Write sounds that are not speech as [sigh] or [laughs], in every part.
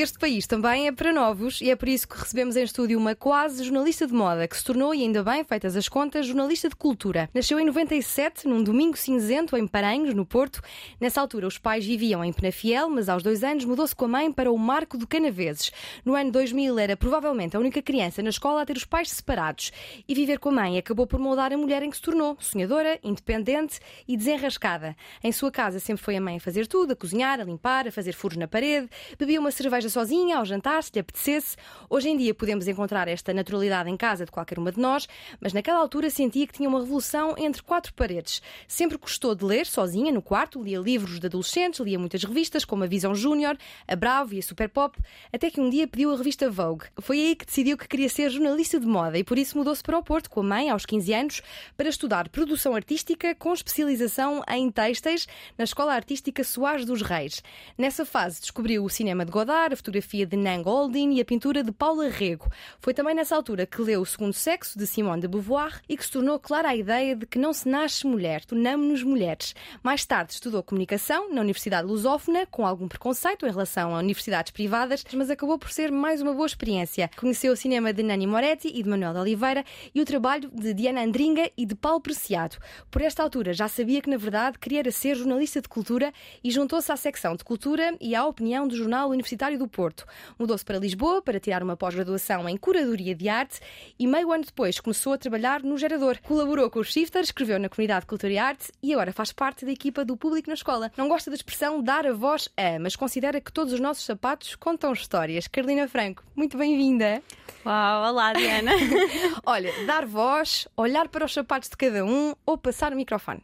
Este país também é para novos e é por isso que recebemos em estúdio uma quase jornalista de moda que se tornou, e ainda bem, feitas as contas, jornalista de cultura. Nasceu em 97, num domingo cinzento, em Paranhos, no Porto. Nessa altura, os pais viviam em Penafiel, mas aos dois anos mudou-se com a mãe para o Marco do Canaveses. No ano 2000, era provavelmente a única criança na escola a ter os pais separados. E viver com a mãe acabou por moldar a mulher em que se tornou, sonhadora, independente e desenrascada. Em sua casa sempre foi a mãe a fazer tudo, a cozinhar, a limpar, a fazer furos na parede, bebia uma cerveja sozinha, ao jantar, se lhe apetecesse. Hoje em dia podemos encontrar esta naturalidade em casa de qualquer uma de nós, mas naquela altura sentia que tinha uma revolução entre quatro paredes. Sempre gostou de ler sozinha no quarto, lia livros de adolescentes, lia muitas revistas, como a Visão Júnior, a Bravo e a Super Pop, até que um dia pediu a revista Vogue. Foi aí que decidiu que queria ser jornalista de moda e por isso mudou-se para o Porto com a mãe aos 15 anos para estudar produção artística com especialização em têxteis na Escola Artística Soares dos Reis. Nessa fase descobriu o cinema de Godard, fotografia de Nan Goldin e a pintura de Paula Rego. Foi também nessa altura que leu O Segundo Sexo, de Simone de Beauvoir, e que se tornou clara a ideia de que não se nasce mulher, tornamos-nos mulheres. Mais tarde estudou comunicação na Universidade Lusófona, com algum preconceito em relação a universidades privadas, mas acabou por ser mais uma boa experiência. Conheceu o cinema de Nani Moretti e de Manuel de Oliveira e o trabalho de Diana Andringa e de Paulo Preciado. Por esta altura já sabia que, na verdade, queria ser jornalista de cultura e juntou-se à secção de cultura e à opinião do Jornal Universitário do Porto. Mudou-se para Lisboa para tirar uma pós-graduação em curadoria de arte e meio ano depois começou a trabalhar no Gerador. Colaborou com os Shifters, escreveu na comunidade de Cultura e Arte e agora faz parte da equipa do público na escola. Não gosta da expressão dar a voz a, mas considera que todos os nossos sapatos contam histórias. Carolina Franco, muito bem-vinda. Uau, olá Diana. [laughs] Olha, dar voz, olhar para os sapatos de cada um ou passar o microfone.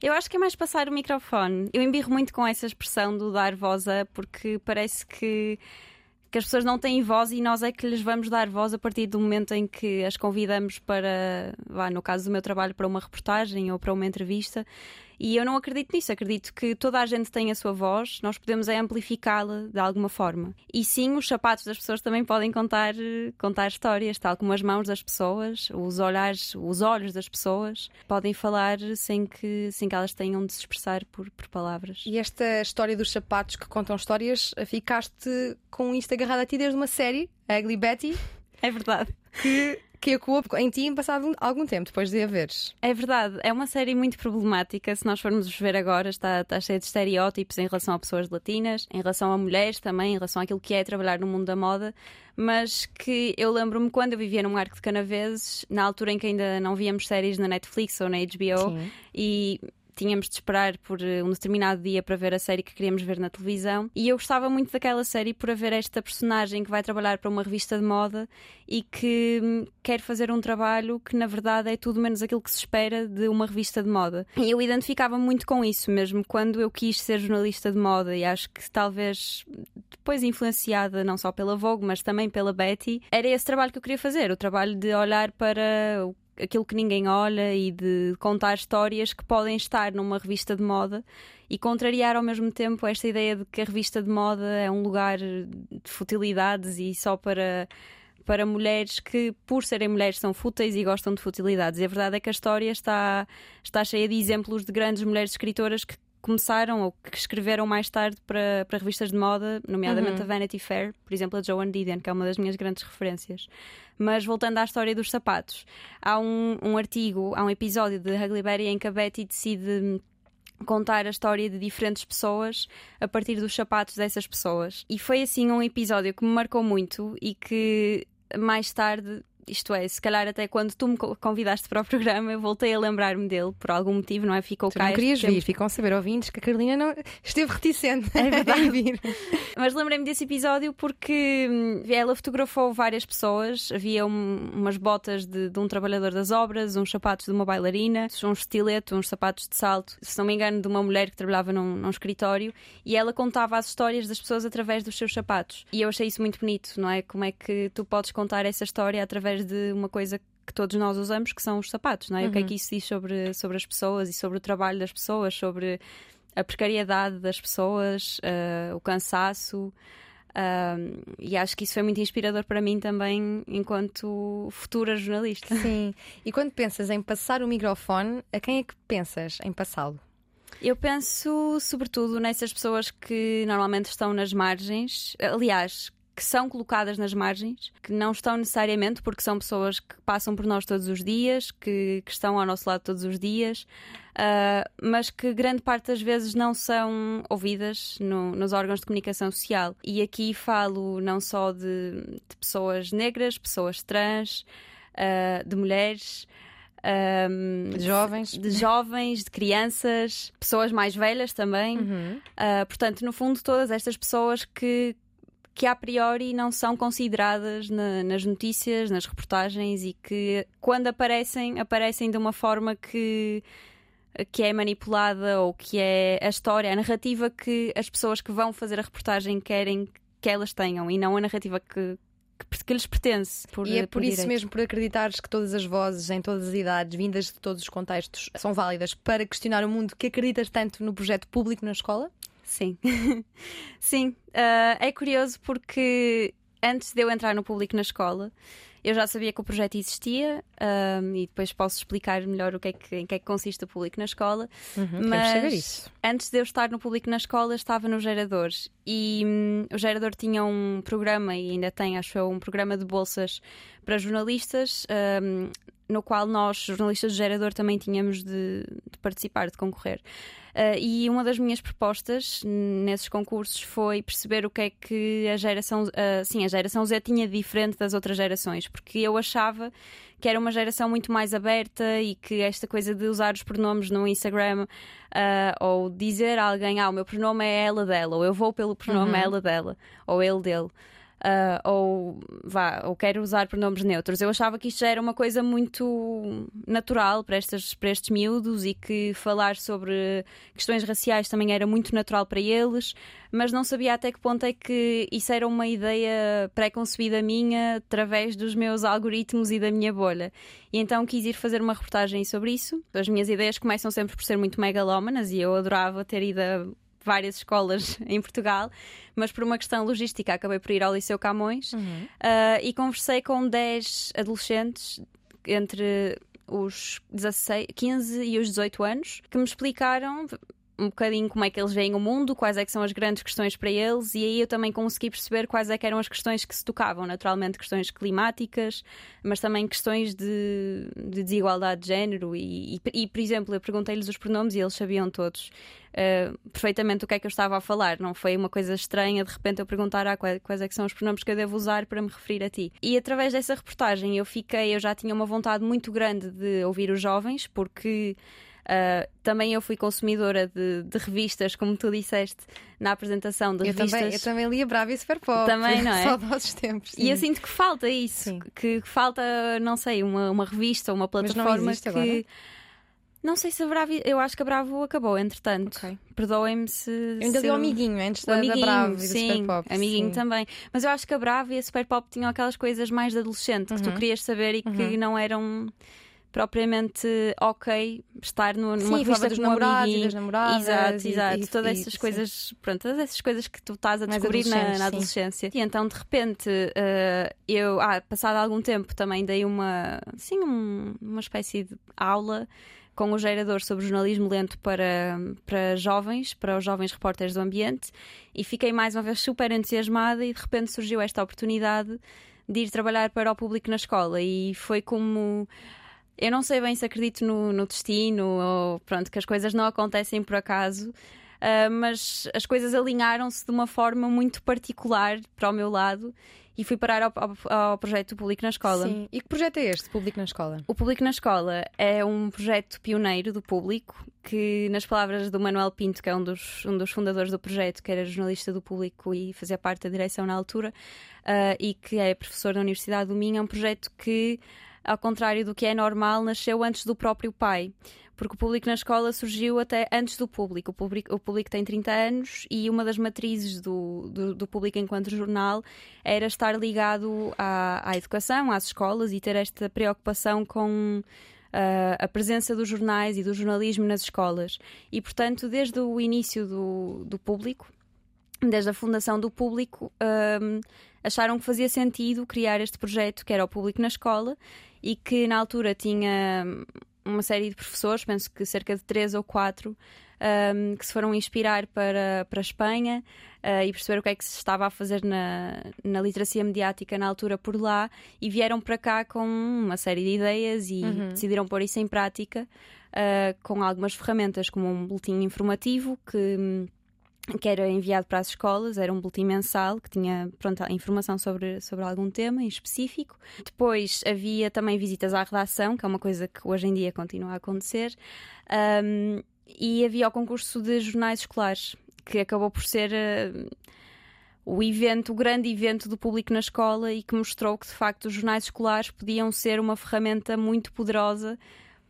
Eu acho que é mais passar o microfone. Eu embirro muito com essa expressão do dar voz a, porque parece que, que as pessoas não têm voz e nós é que lhes vamos dar voz a partir do momento em que as convidamos para, vá, no caso do meu trabalho, para uma reportagem ou para uma entrevista. E eu não acredito nisso, acredito que toda a gente tem a sua voz, nós podemos é amplificá-la de alguma forma. E sim, os sapatos das pessoas também podem contar, contar histórias, tal como as mãos das pessoas, os olhares, os olhos das pessoas, podem falar sem que, sem que elas tenham de se expressar por, por palavras. E esta história dos sapatos que contam histórias, ficaste com isto agarrado a ti desde uma série, a Ugly Betty. [laughs] É verdade. Que que ecoou em ti passado algum tempo, depois de a veres. É verdade, é uma série muito problemática. Se nós formos ver agora, está, está cheia de estereótipos em relação a pessoas latinas, em relação a mulheres também, em relação àquilo que é trabalhar no mundo da moda. Mas que eu lembro-me quando eu vivia num arco de canaveses, na altura em que ainda não víamos séries na Netflix ou na HBO, Sim. e tínhamos de esperar por eh, um determinado dia para ver a série que queríamos ver na televisão. E eu gostava muito daquela série por haver esta personagem que vai trabalhar para uma revista de moda e que hum, quer fazer um trabalho que, na verdade, é tudo menos aquilo que se espera de uma revista de moda. E eu identificava muito com isso mesmo quando eu quis ser jornalista de moda e acho que talvez depois influenciada não só pela Vogue, mas também pela Betty, era esse trabalho que eu queria fazer, o trabalho de olhar para aquilo que ninguém olha e de contar histórias que podem estar numa revista de moda e contrariar ao mesmo tempo esta ideia de que a revista de moda é um lugar de futilidades e só para para mulheres que, por serem mulheres, são fúteis e gostam de futilidades. E a verdade é que a história está, está cheia de exemplos de grandes mulheres escritoras que começaram ou que escreveram mais tarde para, para revistas de moda, nomeadamente uhum. a Vanity Fair, por exemplo, a Joan Didion, que é uma das minhas grandes referências. Mas voltando à história dos sapatos, há um, um artigo, há um episódio de Huckleberry em que a Betty decide contar a história de diferentes pessoas a partir dos sapatos dessas pessoas. E foi assim um episódio que me marcou muito e que mais tarde isto é, se calhar até quando tu me convidaste para o programa, eu voltei a lembrar-me dele por algum motivo, não é? Ficou tu cá. Não querias vir, ficam a saber ouvintes que a Carolina não esteve reticente é [laughs] verdade. vir. Mas lembrei-me desse episódio porque hum, ela fotografou várias pessoas, havia um, umas botas de, de, um trabalhador das obras, uns sapatos de uma bailarina, um estileto, uns sapatos de salto, se não me engano, de uma mulher que trabalhava num, num escritório, e ela contava as histórias das pessoas através dos seus sapatos. E eu achei isso muito bonito, não é? Como é que tu podes contar essa história através através de uma coisa que todos nós usamos, que são os sapatos, não é? Uhum. O que é que isso diz sobre, sobre as pessoas e sobre o trabalho das pessoas, sobre a precariedade das pessoas, uh, o cansaço. Uh, e acho que isso foi muito inspirador para mim também, enquanto futura jornalista. Sim. E quando pensas em passar o microfone, a quem é que pensas em passá-lo? Eu penso sobretudo nessas pessoas que normalmente estão nas margens, aliás, que são colocadas nas margens, que não estão necessariamente porque são pessoas que passam por nós todos os dias, que, que estão ao nosso lado todos os dias, uh, mas que grande parte das vezes não são ouvidas no, nos órgãos de comunicação social. E aqui falo não só de, de pessoas negras, pessoas trans, uh, de mulheres. Um, de jovens. De jovens, de crianças, pessoas mais velhas também. Uhum. Uh, portanto, no fundo, todas estas pessoas que, que a priori não são consideradas na, nas notícias, nas reportagens e que quando aparecem, aparecem de uma forma que que é manipulada ou que é a história, a narrativa que as pessoas que vão fazer a reportagem querem que elas tenham e não a narrativa que, que, que lhes pertence. Por, e é por, por isso direito. mesmo, por acreditares que todas as vozes, em todas as idades, vindas de todos os contextos, são válidas para questionar o mundo, que acreditas tanto no projeto público na escola? Sim. [laughs] Sim. Uh, é curioso porque antes de eu entrar no público na escola, eu já sabia que o projeto existia um, e depois posso explicar melhor o que é que, em que é que consiste o público na escola. Uhum, mas antes de eu estar no público na escola, estava no Geradores e um, o Gerador tinha um programa e ainda tem, acho eu, um programa de bolsas para jornalistas. Um, no qual nós, jornalistas do Gerador, também tínhamos de, de participar, de concorrer. Uh, e uma das minhas propostas nesses concursos foi perceber o que é que a geração, uh, sim, a geração Z tinha diferente das outras gerações, porque eu achava que era uma geração muito mais aberta e que esta coisa de usar os pronomes no Instagram uh, ou dizer a alguém, ah, o meu pronome é ela dela, ou eu vou pelo pronome uhum. ela dela, ou ele dele uh, ou vá, ou quero usar pronomes neutros. Eu achava que isto já era uma coisa muito natural para, estas, para estes miúdos e que falar sobre questões raciais também era muito natural para eles, mas não sabia até que ponto é que isso era uma ideia pré-concebida minha através dos meus algoritmos e da minha bolha. E então quis ir fazer uma reportagem sobre isso. As minhas ideias começam sempre por ser muito megalómanas e eu adorava ter ido várias escolas [laughs] em Portugal, mas por uma questão logística acabei por ir ao Liceu Camões uhum. uh, e conversei com 10 adolescentes entre os 16, 15 e os 18 anos que me explicaram um bocadinho como é que eles veem o mundo, quais é que são as grandes questões para eles, e aí eu também consegui perceber quais é que eram as questões que se tocavam, naturalmente questões climáticas, mas também questões de, de desigualdade de género, e, e, e por exemplo, eu perguntei-lhes os pronomes e eles sabiam todos. Uh, perfeitamente o que é que eu estava a falar. Não foi uma coisa estranha de repente eu perguntar ah, quais, é que são os pronomes que eu devo usar para me referir a ti. E através dessa reportagem eu fiquei, eu já tinha uma vontade muito grande de ouvir os jovens, porque Uh, também eu fui consumidora de, de, revistas, como tu disseste na apresentação eu revistas. Também, eu também li a Brava e Super Pop. Também, não é? Só dos tempos. Sim. E eu sinto que falta isso, sim. que falta, não sei, uma, uma revista, uma plataforma que. Agora? Não sei se a Bravo. Eu acho que a Bravo acabou, entretanto. Okay. Perdoem-me se. Eu ainda se li o amiguinho antes da, amiguinho, da Bravo e sim, Super Pop. Amiguinho sim. também. Mas eu acho que a Bravo e a Super Pop tinham aquelas coisas mais de adolescente uhum. que tu uhum. querias saber e que uhum. não eram propriamente ok estar no, numa Sim, revista dos namorados e das namoradas. Exato, exato. E, todas essas coisas, sim. pronto, todas essas coisas que tu estás a descobrir na, na, adolescência. E então, de repente, uh, eu, ah, passado algum tempo, também dei uma, sim, um, uma espécie de aula com o gerador sobre jornalismo lento para, para jovens, para os jovens repórteres do ambiente, e fiquei mais uma vez super entusiasmada e de repente surgiu esta oportunidade de ir trabalhar para o público na escola e foi como eu não sei bem se acredito no, no destino ou pronto, que as coisas não acontecem por acaso. Uh, mas as coisas alinharam-se de uma forma muito particular para o meu lado e fui parar ao, ao, ao, projeto Público na Escola. Sim. E que projeto é este, Público na Escola? O Público na Escola é um projeto pioneiro do público que, nas palavras do Manuel Pinto, que é um dos, um dos fundadores do projeto, que era jornalista do público e fazia parte da direção na altura, uh, e que é professor da Universidade do Minho, é um projeto que ao contrário do que é normal, nasceu antes do próprio pai porque o público na escola surgiu até antes do público. O público, o público tem 30 anos e uma das matrizes do, do, do público enquanto jornal era estar ligado à, à, educação, às escolas e ter esta preocupação com. Uh, a presença dos jornais e do jornalismo nas escolas. E, portanto, desde o início do, do público, desde a fundação do público, um, acharam que fazia sentido criar este projeto que era o público na escola e que na altura tinha uma série de professores, penso que cerca de três ou quatro, um, que se foram inspirar para, para a Espanha uh, e perceber o que é que se estava a fazer na, na literacia mediática na altura por lá e vieram para cá com uma série de ideias e uhum. decidiram pôr isso em prática uh, com algumas ferramentas, como um boletim informativo que que era enviado para as escolas, era um boletim mensal que tinha pronto, informação sobre, sobre algum tema em específico. Depois havia também visitas à redação, que é uma coisa que hoje em dia continua a acontecer, um, e havia o concurso de jornais escolares, que acabou por ser. Uh, o evento, o grande evento do público na escola e que mostrou que de facto os jornais escolares podiam ser uma ferramenta muito poderosa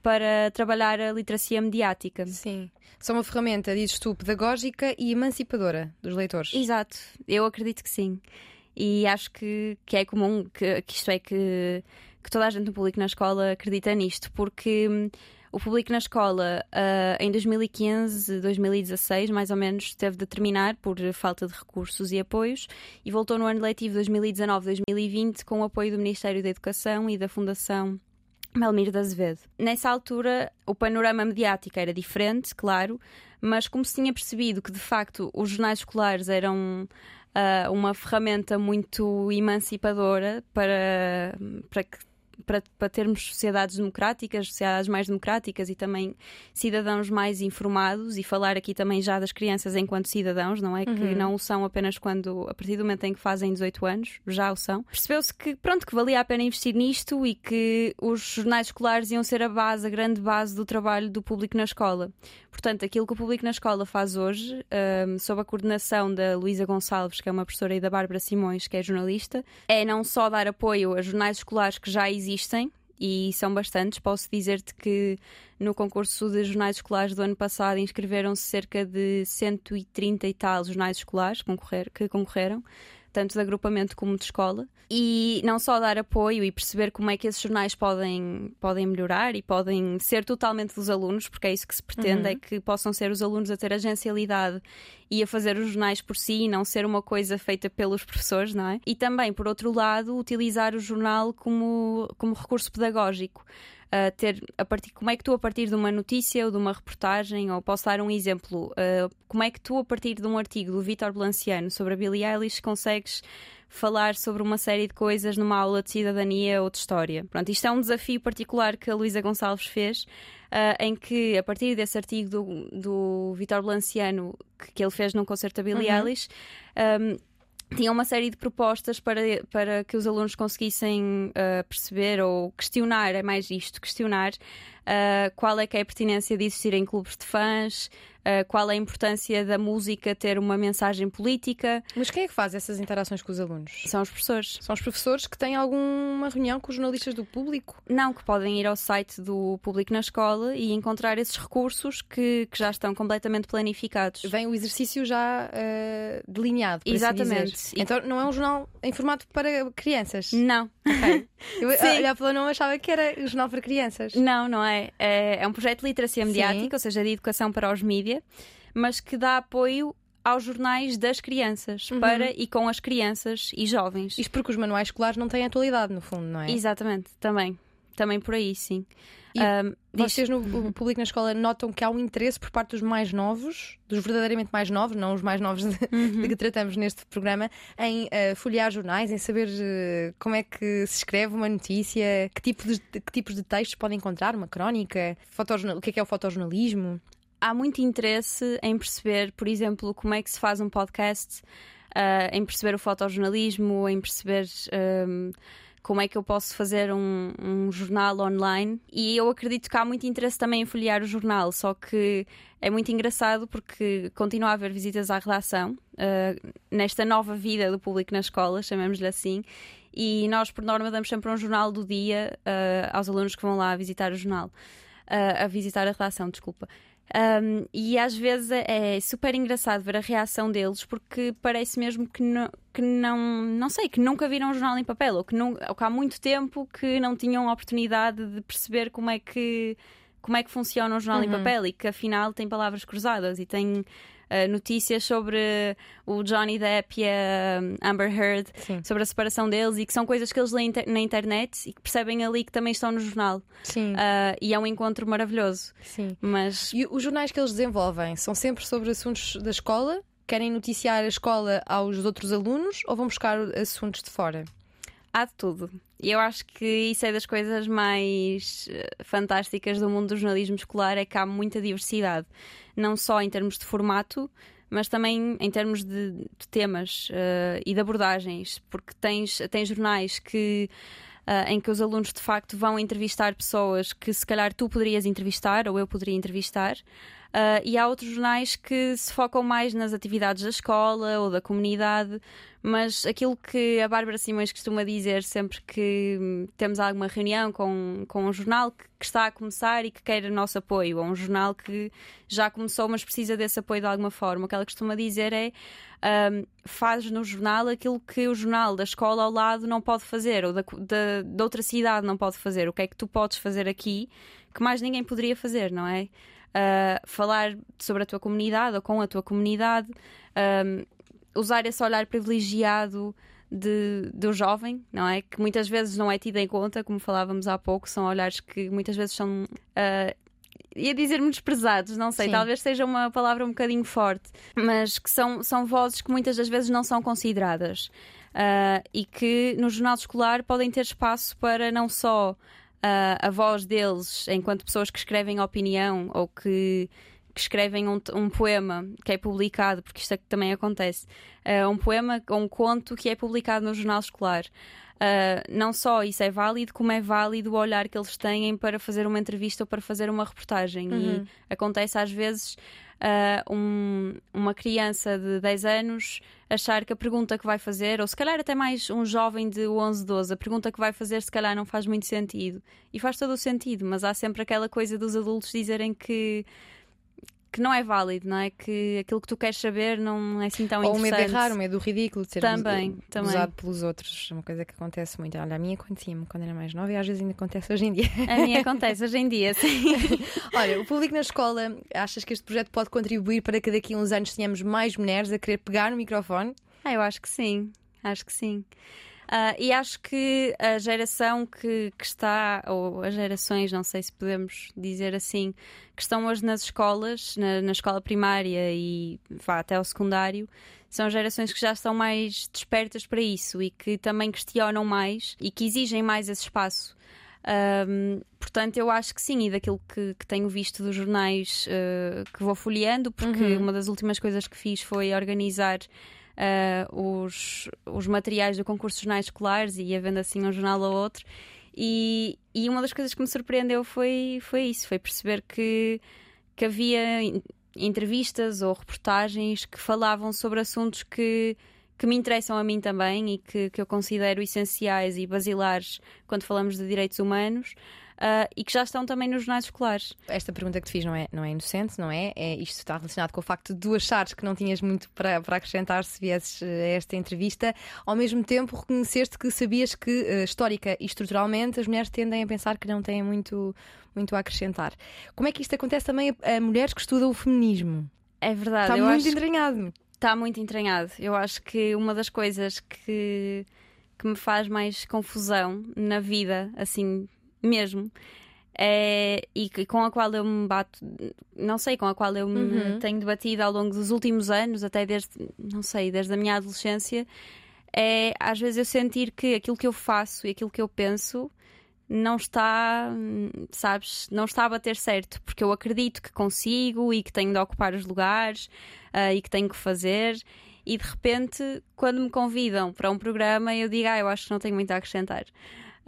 para trabalhar a literacia mediática. Sim. São uma ferramenta, dizes tu, pedagógica e emancipadora dos leitores. Exato, eu acredito que sim. E acho que, que é comum, que, que isto é que, que toda a gente no público na escola acredita nisto, porque hum, o público na escola uh, em 2015, 2016, mais ou menos, teve de terminar por falta de recursos e apoios e voltou no ano letivo 2019-2020 com o apoio do Ministério da Educação e da Fundação Melmir de Azevedo. Nessa altura, o panorama mediático era diferente, claro, mas como se tinha percebido que de facto os jornais escolares eram uh, uma ferramenta muito emancipadora para, para que para, para termos sociedades democráticas, sociedades mais democráticas e também cidadãos mais informados e falar aqui também já das crianças enquanto cidadãos, não é? Uhum. Que não o são apenas quando, a partir do momento em que fazem 18 anos, já o são. Percebeu-se que, pronto, que valia a pena investir nisto e que os jornais escolares iam ser a base, a grande base do trabalho do público na escola. Portanto, aquilo que o público na escola faz hoje, um, sob a coordenação da Luísa Gonçalves, que é uma professora, e da Bárbara Simões, que é jornalista, é não só dar apoio a jornais escolares que já existem, e são bastantes. Posso dizer-te que no concurso de jornais escolares do ano passado inscreveram-se cerca de 130 e tal jornais escolares que concorreram tanto de agrupamento como de escola, e não só dar apoio e perceber como é que esses jornais podem, podem melhorar e podem ser totalmente dos alunos, porque é isso que se pretende, uhum. é que possam ser os alunos a ter agencialidade e a fazer os jornais por si e não ser uma coisa feita pelos professores, não é? E também, por outro lado, utilizar o jornal como, como recurso pedagógico uh, ter a partir como é que tu a partir de uma notícia ou de uma reportagem ou posso dar um exemplo uh, como é que tu a partir de um artigo do Vítor Blanciano sobre a Billie Eilish consegues falar sobre uma série de coisas numa aula de cidadania ou de história. Pronto, isto é um desafio particular que a Luísa Gonçalves fez, uh, em que, a partir desse artigo do, do Vitor Blanciano, que, que, ele fez num concerto da Billie uhum. Eilish, um, tinha uma série de propostas para, para que os alunos conseguissem uh, perceber ou questionar, é mais isto, questionar uh, qual é que é a pertinência de existir em clubes de fãs, uh, qual é a importância da música ter uma mensagem política. Mas quem é que faz essas interações com os alunos? São os professores. São os professores que têm alguma reunião com os jornalistas do público? Não, que podem ir ao site do público na escola e encontrar esses recursos que, que já estão completamente planificados. Vem o exercício já uh, delineado. Exatamente. Assim então não é um jornal em formato para crianças? Não. Okay. [laughs] Eu, olhar pelo não achava que era um jornal para crianças. Não, não é. É, é um projeto de literacia mediática, Sim. ou seja, de educação para os mídias mas que dá apoio aos jornais das crianças, uhum. para e com as crianças e jovens. Isto porque os manuais escolares não têm atualidade, no fundo, não é? Exatamente, também. Também por aí, sim. E um, vocês no público na escola notam que há um interesse por parte dos mais novos, dos verdadeiramente mais novos, não os mais novos [laughs] de, uhum. de que tratamos neste programa, em uh, folhear jornais, em saber uh, como é que se escreve uma notícia, que, tipo de, que tipos de textos podem encontrar, uma crónica, o que é que é o fotojornalismo? há muito interesse em perceber, por exemplo, como é que se faz um podcast, uh, em perceber o fotojornalismo, em perceber. Um, como é que eu posso fazer um, um, jornal online. E eu acredito que há muito interesse também em folhear o jornal, só que é muito engraçado porque continua a haver visitas à redação, uh, nesta nova vida do público na escola, chamemos-lhe assim, e nós, por norma, damos sempre um jornal do dia uh, aos alunos que vão lá visitar o jornal, uh, a visitar a redação, desculpa. Um, e às vezes é, é super engraçado ver a reação deles porque parece mesmo que não, que não, não sei, que nunca viram um jornal em papel ou que, não, ou que há muito tempo que não tinham a oportunidade de perceber como é que, como é que funciona um jornal uhum. em papel e que afinal tem palavras cruzadas e tem uh, notícias sobre o Johnny Depp e a hum, Amber Heard, Sim. sobre a separação deles e que são coisas que eles leem na internet e que percebem ali que também estão no jornal. Sim. Uh, e é um encontro maravilhoso. Sim. Mas... E os jornais que eles desenvolvem são sempre sobre assuntos da escola? Querem noticiar a escola aos outros alunos ou vão buscar assuntos de fora? Há de tudo. E eu acho que isso é das coisas mais eh, fantásticas do mundo do jornalismo escolar, é que há muita diversidade. Não só em termos de formato, mas também em termos de, de temas uh, e de abordagens, porque tens, tens jornais que Uh, em que os alunos de facto vão entrevistar pessoas que se calhar tu poderias entrevistar ou eu poderia entrevistar. Uh, e há outros jornais que se focam mais nas atividades da escola ou da comunidade, mas aquilo que a Bárbara Simões costuma dizer sempre que hum, temos alguma reunião com, com um jornal que, que, está a começar e que quer o nosso apoio, ou um jornal que já começou, mas precisa desse apoio de alguma forma, o que ela costuma dizer é um, faz no jornal aquilo que o jornal da escola ao lado não pode fazer, ou da, da, de outra cidade não pode fazer. O que é que tu podes fazer aqui que mais ninguém poderia fazer, não é? Uh, falar sobre a tua comunidade ou com a tua comunidade, um, usar esse olhar privilegiado de, do jovem, não é? Que muitas vezes não é tido em conta, como falávamos há pouco, são olhares que muitas vezes são. Uh, ia dizer desprezados, não sei, Sim. talvez seja uma palavra um bocadinho forte, mas que são, são vozes que muitas das vezes não são consideradas uh, e que no jornal escolar podem ter espaço para não só uh, a voz deles enquanto pessoas que escrevem opinião ou que, que escrevem um, um, poema que é publicado, porque isto é que também acontece, uh, um poema ou um conto que é publicado no jornal escolar. Uh, não só isso é válido, como é válido o olhar que eles têm para fazer uma entrevista ou para fazer uma reportagem. Uhum. E acontece às vezes uh, um, uma criança de 10 anos achar que a pergunta que vai fazer, ou se calhar até mais um jovem de 11, 12, a pergunta que vai fazer se calhar não faz muito sentido. E faz todo o sentido, mas há sempre aquela coisa dos adultos dizerem que que não é válido, não é? Que aquilo que tu queres saber não é assim tão Ou interessante. Ou o medo de errar, o medo do ridículo, de ser também, usado, também. usado pelos outros. É uma coisa que acontece muito. Olha, a minha acontecia-me quando era mais nova e às vezes ainda acontece hoje em dia. A minha acontece hoje em dia, sim. [laughs] Olha, o público na escola, achas que este projeto pode contribuir para que daqui a uns anos tenhamos mais mulheres a querer pegar no microfone? Ah, eu acho que sim. Acho que sim. Uh, e acho que a geração que, que, está, ou as gerações, não sei se podemos dizer assim, que estão hoje nas escolas, na, na escola primária e vá até ao secundário, são gerações que já estão mais despertas para isso e que também questionam mais e que exigem mais esse espaço. Um, portanto, eu acho que sim, e daquilo que, que tenho visto dos jornais uh, que vou folheando, porque uhum. uma das últimas coisas que fiz foi organizar uh, os, os materiais do concurso de jornais escolares e ia vendo assim um jornal ou outro. E, e uma das coisas que me surpreendeu foi, foi isso: foi perceber que, que havia entrevistas ou reportagens que falavam sobre assuntos que, que me interessam a mim também e que, que eu considero essenciais e basilares quando falamos de direitos humanos uh, e que já estão também nos jornais escolares. Esta pergunta que te fiz não é, não é inocente, não é? é? Isto está relacionado com o facto de tu achares que não tinhas muito para, para acrescentar se viesses a esta entrevista, ao mesmo tempo reconheceste que sabias que, uh, histórica e estruturalmente, as mulheres tendem a pensar que não têm muito, muito a acrescentar. Como é que isto acontece também a, a mulheres que estudam o feminismo? É verdade. Está muito entranhado. Está muito entranhado. Eu acho que uma das coisas que, que me faz mais confusão na vida, assim, mesmo. É, e, com a qual eu me bato, não sei, com a qual eu me uhum. tenho debatido ao longo dos últimos anos, até desde, não sei, desde a minha adolescência, é às vezes eu sentir que aquilo que eu faço e aquilo que eu penso não está, sabes, não está a bater certo, porque eu acredito que consigo e que tenho de ocupar os lugares uh, e que tenho que fazer. E de repente, quando me convidam para um programa, eu digo, ah, eu acho que não tenho muito a acrescentar.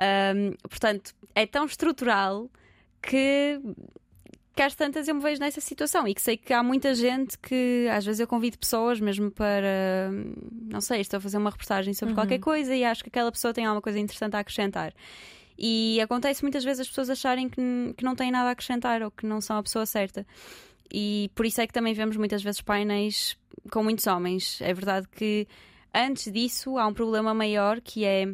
Um, portanto, é tão estrutural que que às tantas eu me vejo nessa situação e que sei que há muita gente que às vezes eu convido pessoas mesmo para, não sei, estou a fazer uma reportagem sobre uhum. qualquer coisa e acho que aquela pessoa tem alguma coisa interessante a acrescentar. E acontece muitas vezes as pessoas acharem que, que não têm nada a acrescentar ou que não são a pessoa certa. E por isso é que também vemos muitas vezes painéis com muitos homens. É verdade que antes disso há um problema maior que é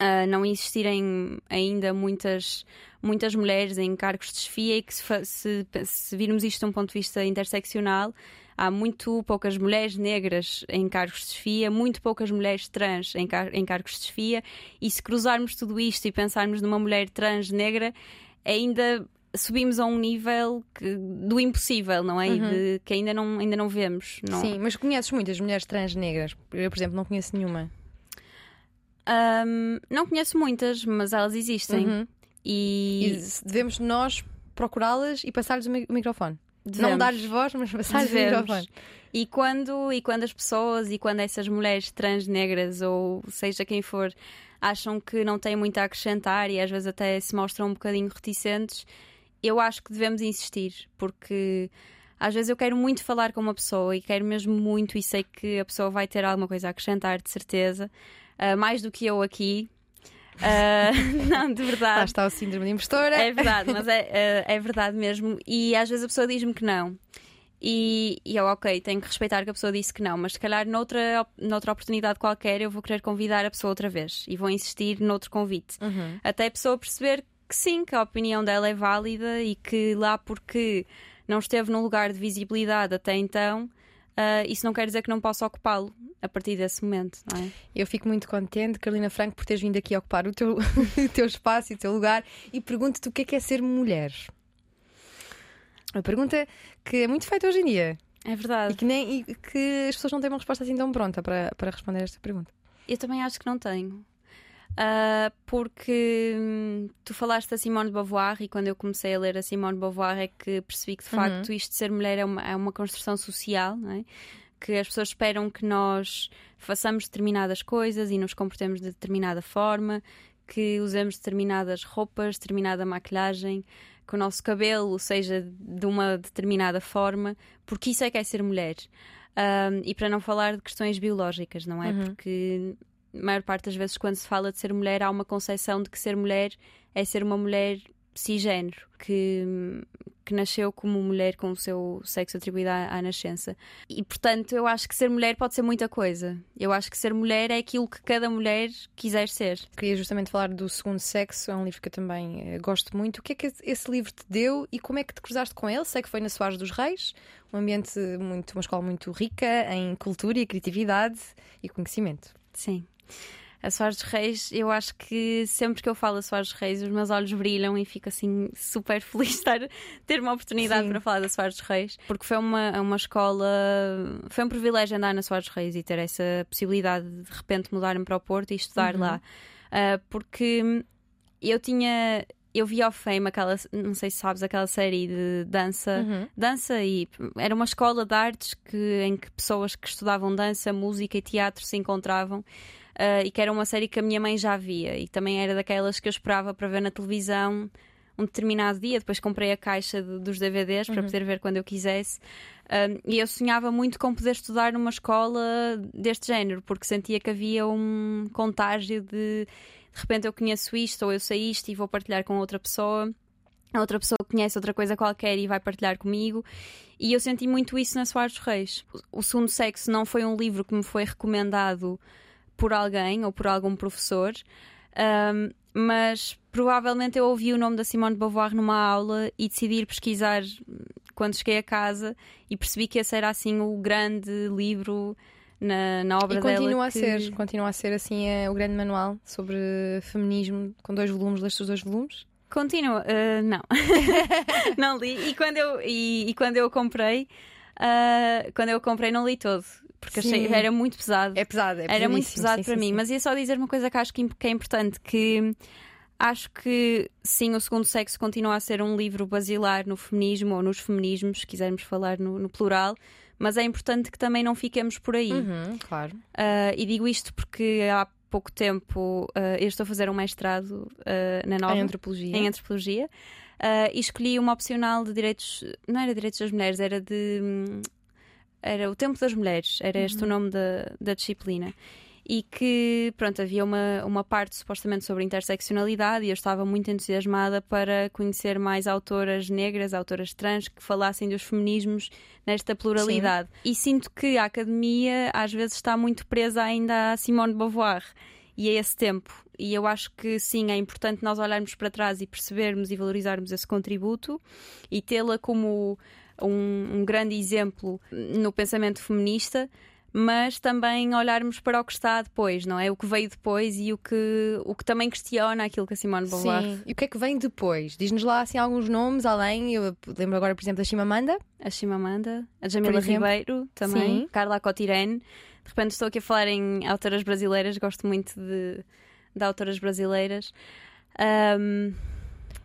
uh, não existirem ainda muitas, muitas mulheres em cargos de chefia e que se, se, se virmos isto de um ponto de vista interseccional, há muito poucas mulheres negras em cargos de chefia, muito poucas mulheres trans em, car em cargos de chefia, e se cruzarmos tudo isto e pensarmos numa mulher trans negra, ainda subimos a um nível que, do impossível, não é? Uhum. De, que ainda não, ainda não vemos. Não... Sim, mas conheces muitas mulheres trans negras? Eu, por exemplo, não conheço nenhuma. Um, não conheço muitas, mas elas existem. Uhum. E... e... devemos nós procurá-las e passar-lhes o microfone. Devemos. Não dar-lhes voz, mas passar-lhes o microfone. E quando, e quando as pessoas e quando essas mulheres trans negras, ou seja quem for, acham que não têm muito a acrescentar e às vezes até se mostram um bocadinho reticentes, eu acho que devemos insistir, porque às vezes eu quero muito falar com uma pessoa e quero mesmo muito e sei que a pessoa vai ter alguma coisa a acrescentar, de certeza, uh, mais do que eu aqui. Uh, [laughs] não, de verdade. Lá está o síndrome de impostora. É verdade, mas é, uh, é verdade mesmo. E às vezes a pessoa diz-me que não. E, e eu, ok, tenho que respeitar que a pessoa disse que não, mas se calhar noutra, noutra oportunidade qualquer eu vou querer convidar a pessoa outra vez e vou insistir noutro convite. Uhum. Até a pessoa perceber que sim, que a opinião dela é válida e que lá porque não esteve num lugar de visibilidade até então, uh, isso não quer dizer que não possa ocupá-lo a partir desse momento. Não é? Eu fico muito contente, Carolina Franco, por teres vindo aqui ocupar o teu, [laughs] o teu espaço e o teu lugar e pergunto-te o que é que é ser mulher. Uma pergunta que é muito feita hoje em dia. É verdade. E que, nem, e que as pessoas não têm uma resposta assim tão pronta para, para responder esta pergunta. Eu também acho que não tenho. Uh, porque hum, tu falaste da Simone de Beauvoir e quando eu comecei a ler a Simone de Beauvoir é que percebi que de uhum. facto isto de ser mulher é uma, é uma construção social, não é? que as pessoas esperam que nós façamos determinadas coisas e nos comportemos de determinada forma, que usemos determinadas roupas, determinada maquilhagem, que o nosso cabelo seja de uma determinada forma, porque isso é que é ser mulher. Um, e para não falar de questões biológicas, não é? Uhum. Porque a maior parte das vezes, quando se fala de ser mulher, há uma concepção de que ser mulher é ser uma mulher cisgênero, que, que nasceu como mulher com o seu sexo atribuído à, à, nascença. E, portanto, eu acho que ser mulher pode ser muita coisa. Eu acho que ser mulher é aquilo que cada mulher quiser ser. Queria justamente falar do Segundo Sexo, é um livro que eu também eh, gosto muito. O que é que esse livro te deu e como é que te cruzaste com ele? Sei que foi na Soares dos Reis, um ambiente muito, uma escola muito rica em cultura e criatividade e conhecimento. Sim a Soares Reis, eu acho que sempre que eu falo a Soares Reis, os meus olhos brilham e fico assim super feliz de estar, ter uma oportunidade Sim. para falar da Soares Reis, porque foi uma, uma escola, foi um privilégio andar na Soares Reis e ter essa possibilidade de de repente mudar-me para o Porto e estudar uhum. lá, uh, porque eu tinha eu vi ao Fame aquela, não sei se sabes, aquela série de dança, uhum. dança e era uma escola de artes que, em que pessoas que estudavam dança, música e teatro se encontravam uh, e que era uma série que a minha mãe já via e também era daquelas que eu esperava para ver na televisão um determinado dia. Depois comprei a caixa de, dos DVDs uhum. para poder ver quando eu quisesse. Uh, e eu sonhava muito com poder estudar numa escola deste género, porque sentia que havia um contágio de de repente eu conheço isto ou eu sei isto e vou partilhar com outra pessoa. A outra pessoa conhece outra coisa qualquer e vai partilhar comigo. E eu senti muito isso na Soares dos Reis. O Segundo Sexo não foi um livro que me foi recomendado por alguém ou por algum professor, um, mas provavelmente eu ouvi o nome da Simone de Beauvoir numa aula e decidi ir pesquisar quando cheguei a casa e percebi que esse era assim o grande livro na, na obra e continua dela. A que... ser, continua a ser assim é, o grande manual sobre feminismo com dois volumes, leste os dois volumes? Continua, uh, não. [laughs] não li. E quando eu, e, e quando eu comprei, uh, quando eu comprei, não li todo porque sim. achei era muito pesado. É pesado, é Era muito pesado sim, para sim, mim. Mas ia só dizer uma coisa que acho que é importante: que acho que sim, o segundo sexo continua a ser um livro basilar no feminismo ou nos feminismos, se quisermos falar no, no plural. Mas é importante que também não fiquemos por aí. Uhum, claro. Uh, e digo isto porque há pouco tempo uh, eu estou a fazer um mestrado uh, na Nova em antropologia. Em antropologia. Uh, e escolhi uma opcional de direitos, não era direitos das mulheres, era de. hum, Era o Tempo das Mulheres, era este o nome da, da disciplina. E que, pronto, havia uma, uma parte supostamente sobre interseccionalidade e eu estava muito entusiasmada para conhecer mais autoras negras, autoras trans, que falassem dos feminismos nesta pluralidade. E sinto que a academia às vezes está muito presa ainda a Simone de Beauvoir e a esse tempo. E eu acho que sim, é importante nós olharmos para trás e percebermos e valorizarmos esse contributo e tê-la como um, um grande exemplo no pensamento feminista, mas também olharmos para o que está depois, não é? O que veio depois e o que, o que também questiona aquilo que a Simone de Beauvoir. Sim. E o que é que vem depois? Diz-nos lá assim alguns nomes além. Eu lembro agora, por exemplo, da Chimamanda. A Chimamanda, a Jamila. Ribeiro também, Sim. Carla Cotirene. De repente estou aqui a falar em autoras brasileiras, gosto muito de, de autoras brasileiras. Ahm,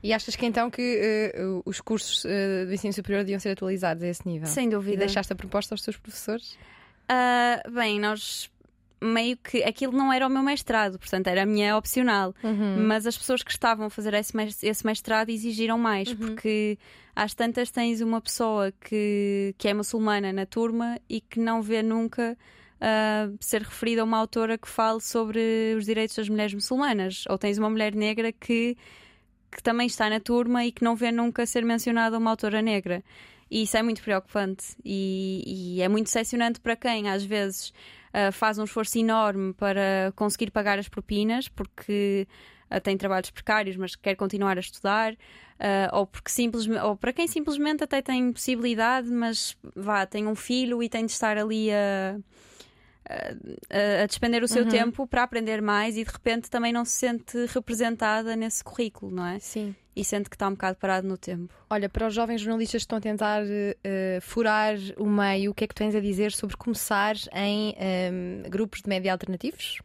E achas que então que eh, os cursos eh, do ensino superior deviam ser atualizados a esse nível? sem E dúvida. deixaste a proposta aos teus professores? Ah, bem, nós meio que aquilo não era o meu mestrado, portanto era a minha opcional. Uhum. Mas as pessoas que estavam a fazer esse mes- esse mestrado exigiram mais, Uhum. porque às tantas tens uma pessoa que, que é muçulmana na turma e que não vê nunca ah, ser referida a uma autora que fale sobre os direitos das mulheres muçulmanas. Ou tens uma mulher negra que, que também está na turma e que não vê nunca ser mencionada uma autora negra. E isso é muito preocupante e, e é muito decepcionante para quem às vezes ah, faz um esforço enorme para conseguir pagar as propinas, porque ah, tem trabalhos precários, mas quer continuar a estudar, ah, ou porque simplesmente, ou para quem simplesmente até tem possibilidade, mas vá, tem um filho e tem de estar ali a, a, a despender o seu Uhum. tempo para aprender mais e de repente também não se sente representada nesse currículo, não é? Sim. E sente que está um bocado parado no tempo. Olha, para os jovens jornalistas que estão a tentar eh, furar o meio, o que é que tens a dizer sobre começar em ehm, grupos de média alternativos?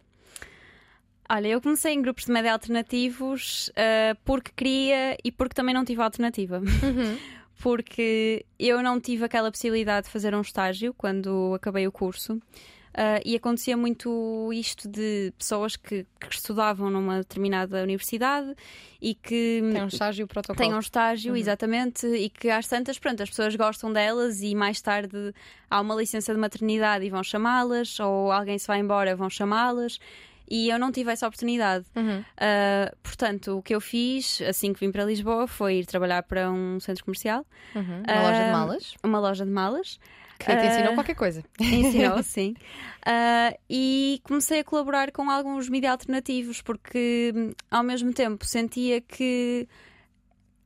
Olha, eu comecei em grupos de média alternativos ah, porque queria e porque também não tive alternativa. [laughs] porque eu não tive aquela possibilidade de fazer um estágio quando acabei o curso. Ah, e acontecia muito isto de pessoas que, que estudavam numa determinada universidade e que Tem um estágio protocolo. têm um estágio, Uhum. exatamente, e que às tantas, pronto, as pessoas gostam delas e mais tarde há uma licença de maternidade e vão chamá-las, ou alguém se vai embora vão chamá-las. E eu não tive essa oportunidade. Uhum. Ah, portanto, o que eu fiz assim que vim para Lisboa foi ir trabalhar para um centro comercial, Uhum. Uma loja de malas uma loja de malas. Que te ensinou ah, qualquer coisa. Ensinou, [laughs] sim. Ah, e comecei a colaborar com alguns mídias alternativos, porque hum, ao mesmo tempo sentia que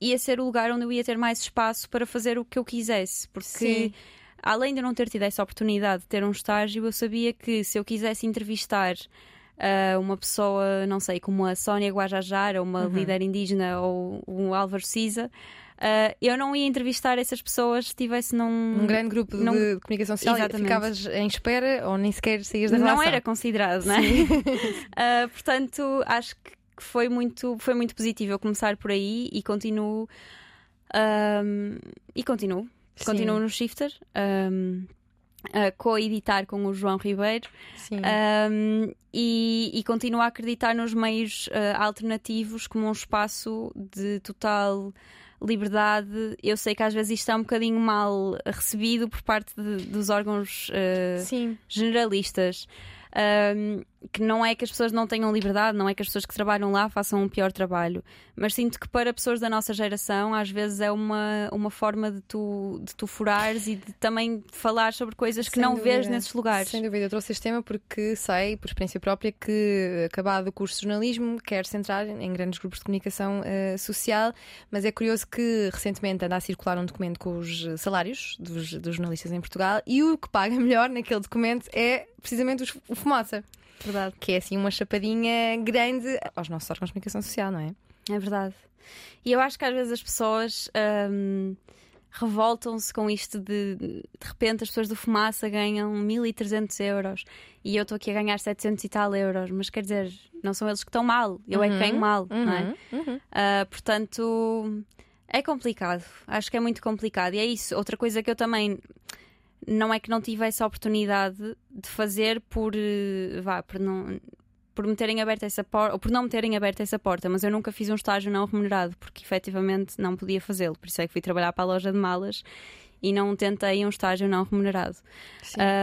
ia ser o lugar onde eu ia ter mais espaço para fazer o que eu quisesse. Porque Sim. além de eu não ter tido essa oportunidade de ter um estágio, eu sabia que se eu quisesse entrevistar ah, uma pessoa, não sei, como a Sónia Guajajara, ou uma Uhum. líder indígena, ou o Álvaro Siza, ah, eu não ia entrevistar essas pessoas se estivesse num, Um grande grupo de, não- de comunicação social Exatamente. ficavas em espera ou nem sequer saías da não relação. era considerado, não é? [laughs] Ah, portanto, acho que foi muito, foi muito positivo eu começar por aí e continuo. e continuo. Sim. Continuo no Shifter. ahm, a co-editar com o João Ribeiro e, e continuo a acreditar nos meios ah, alternativos como um espaço de total liberdade. Eu sei que às vezes isto é um bocadinho mal recebido por parte de- dos órgãos Sim. generalistas. Ahm, que não é que as pessoas não tenham liberdade, não é que as pessoas que trabalham lá façam um pior trabalho, mas sinto que para pessoas da nossa geração às vezes é uma, uma forma de tu, de tu furares e de também falar sobre coisas que Sem não vês dúvida. nesses lugares. Sem dúvida, eu trouxe este tema porque sei, por experiência própria, que acabado o curso de jornalismo, quer-se entrar em grandes grupos de comunicação eh, social, mas é curioso que recentemente anda a circular um documento com os salários dos, dos jornalistas em Portugal e o que paga [laughs] melhor naquele documento é precisamente os- o Fumaça. Verdade. Que é assim uma chapadinha grande aos nossos órgãos de comunicação social, não é? É verdade. E eu acho que às vezes as pessoas ahm, revoltam-se com isto de de repente as pessoas do Fumaça ganham 1300 euros e eu estou aqui a ganhar 700 e tal euros, mas quer dizer, não são eles que estão mal, eu é que Uhum, ganho mal, não é? Uhum, uhum. Ah, portanto, é complicado. Acho que é muito complicado. E é isso. Outra coisa que eu também não é que não tive essa oportunidade de fazer por, eh, vá, por não, por me terem aberto essa porta, ou por não me terem aberto essa porta, mas eu nunca fiz um estágio não remunerado, porque efetivamente não podia fazê-lo. Por isso é que fui trabalhar para a loja de malas e não tentei um estágio não remunerado.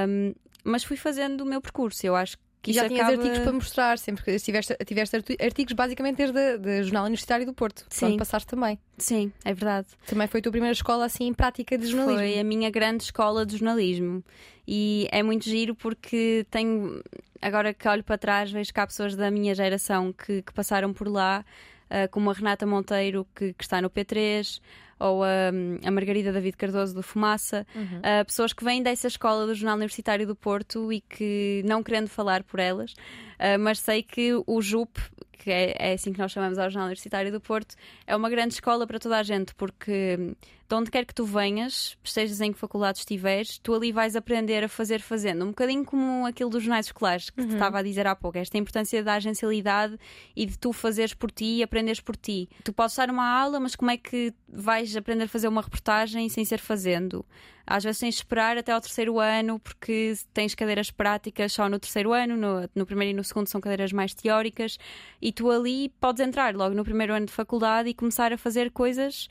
Um, mas fui fazendo o meu percurso. Eu acho que e já tinhas acaba... artigos para mostrar, sempre que tiveste, tiveste artigos basicamente desde o Jornal Universitário do Porto, Sim. onde passaste também. Sim, é verdade. Também foi a tua primeira escola assim em prática de jornalismo. Foi a minha grande escola de jornalismo. E é muito giro porque tenho, agora que olho para trás, vejo que há pessoas da minha geração que, que passaram por lá, uh, como a Renata Monteiro, que, que está no P3 ou a, a Margarida David Cardoso do Fumaça, uhum. uh, pessoas que vêm dessa escola do Jornal Universitário do Porto e que, não querendo falar por elas, uh, mas sei que o JUP, que é, é, assim que nós chamamos ao Jornal Universitário do Porto, é uma grande escola para toda a gente, porque de onde quer que tu venhas, estejas em que faculdade estiveres, tu ali vais aprender a fazer fazendo. Um bocadinho como aquilo dos jornais escolares que uhum. te estava a dizer há pouco. Esta importância da agencialidade e de tu fazeres por ti e aprenderes por ti. Tu podes estar numa aula, mas como é que vais aprender a fazer uma reportagem sem ser fazendo? Às vezes tens de esperar até ao terceiro ano, porque tens cadeiras práticas só no terceiro ano, no, no primeiro e no segundo são cadeiras mais teóricas, e tu ali podes entrar logo no primeiro ano de faculdade e começar a fazer coisas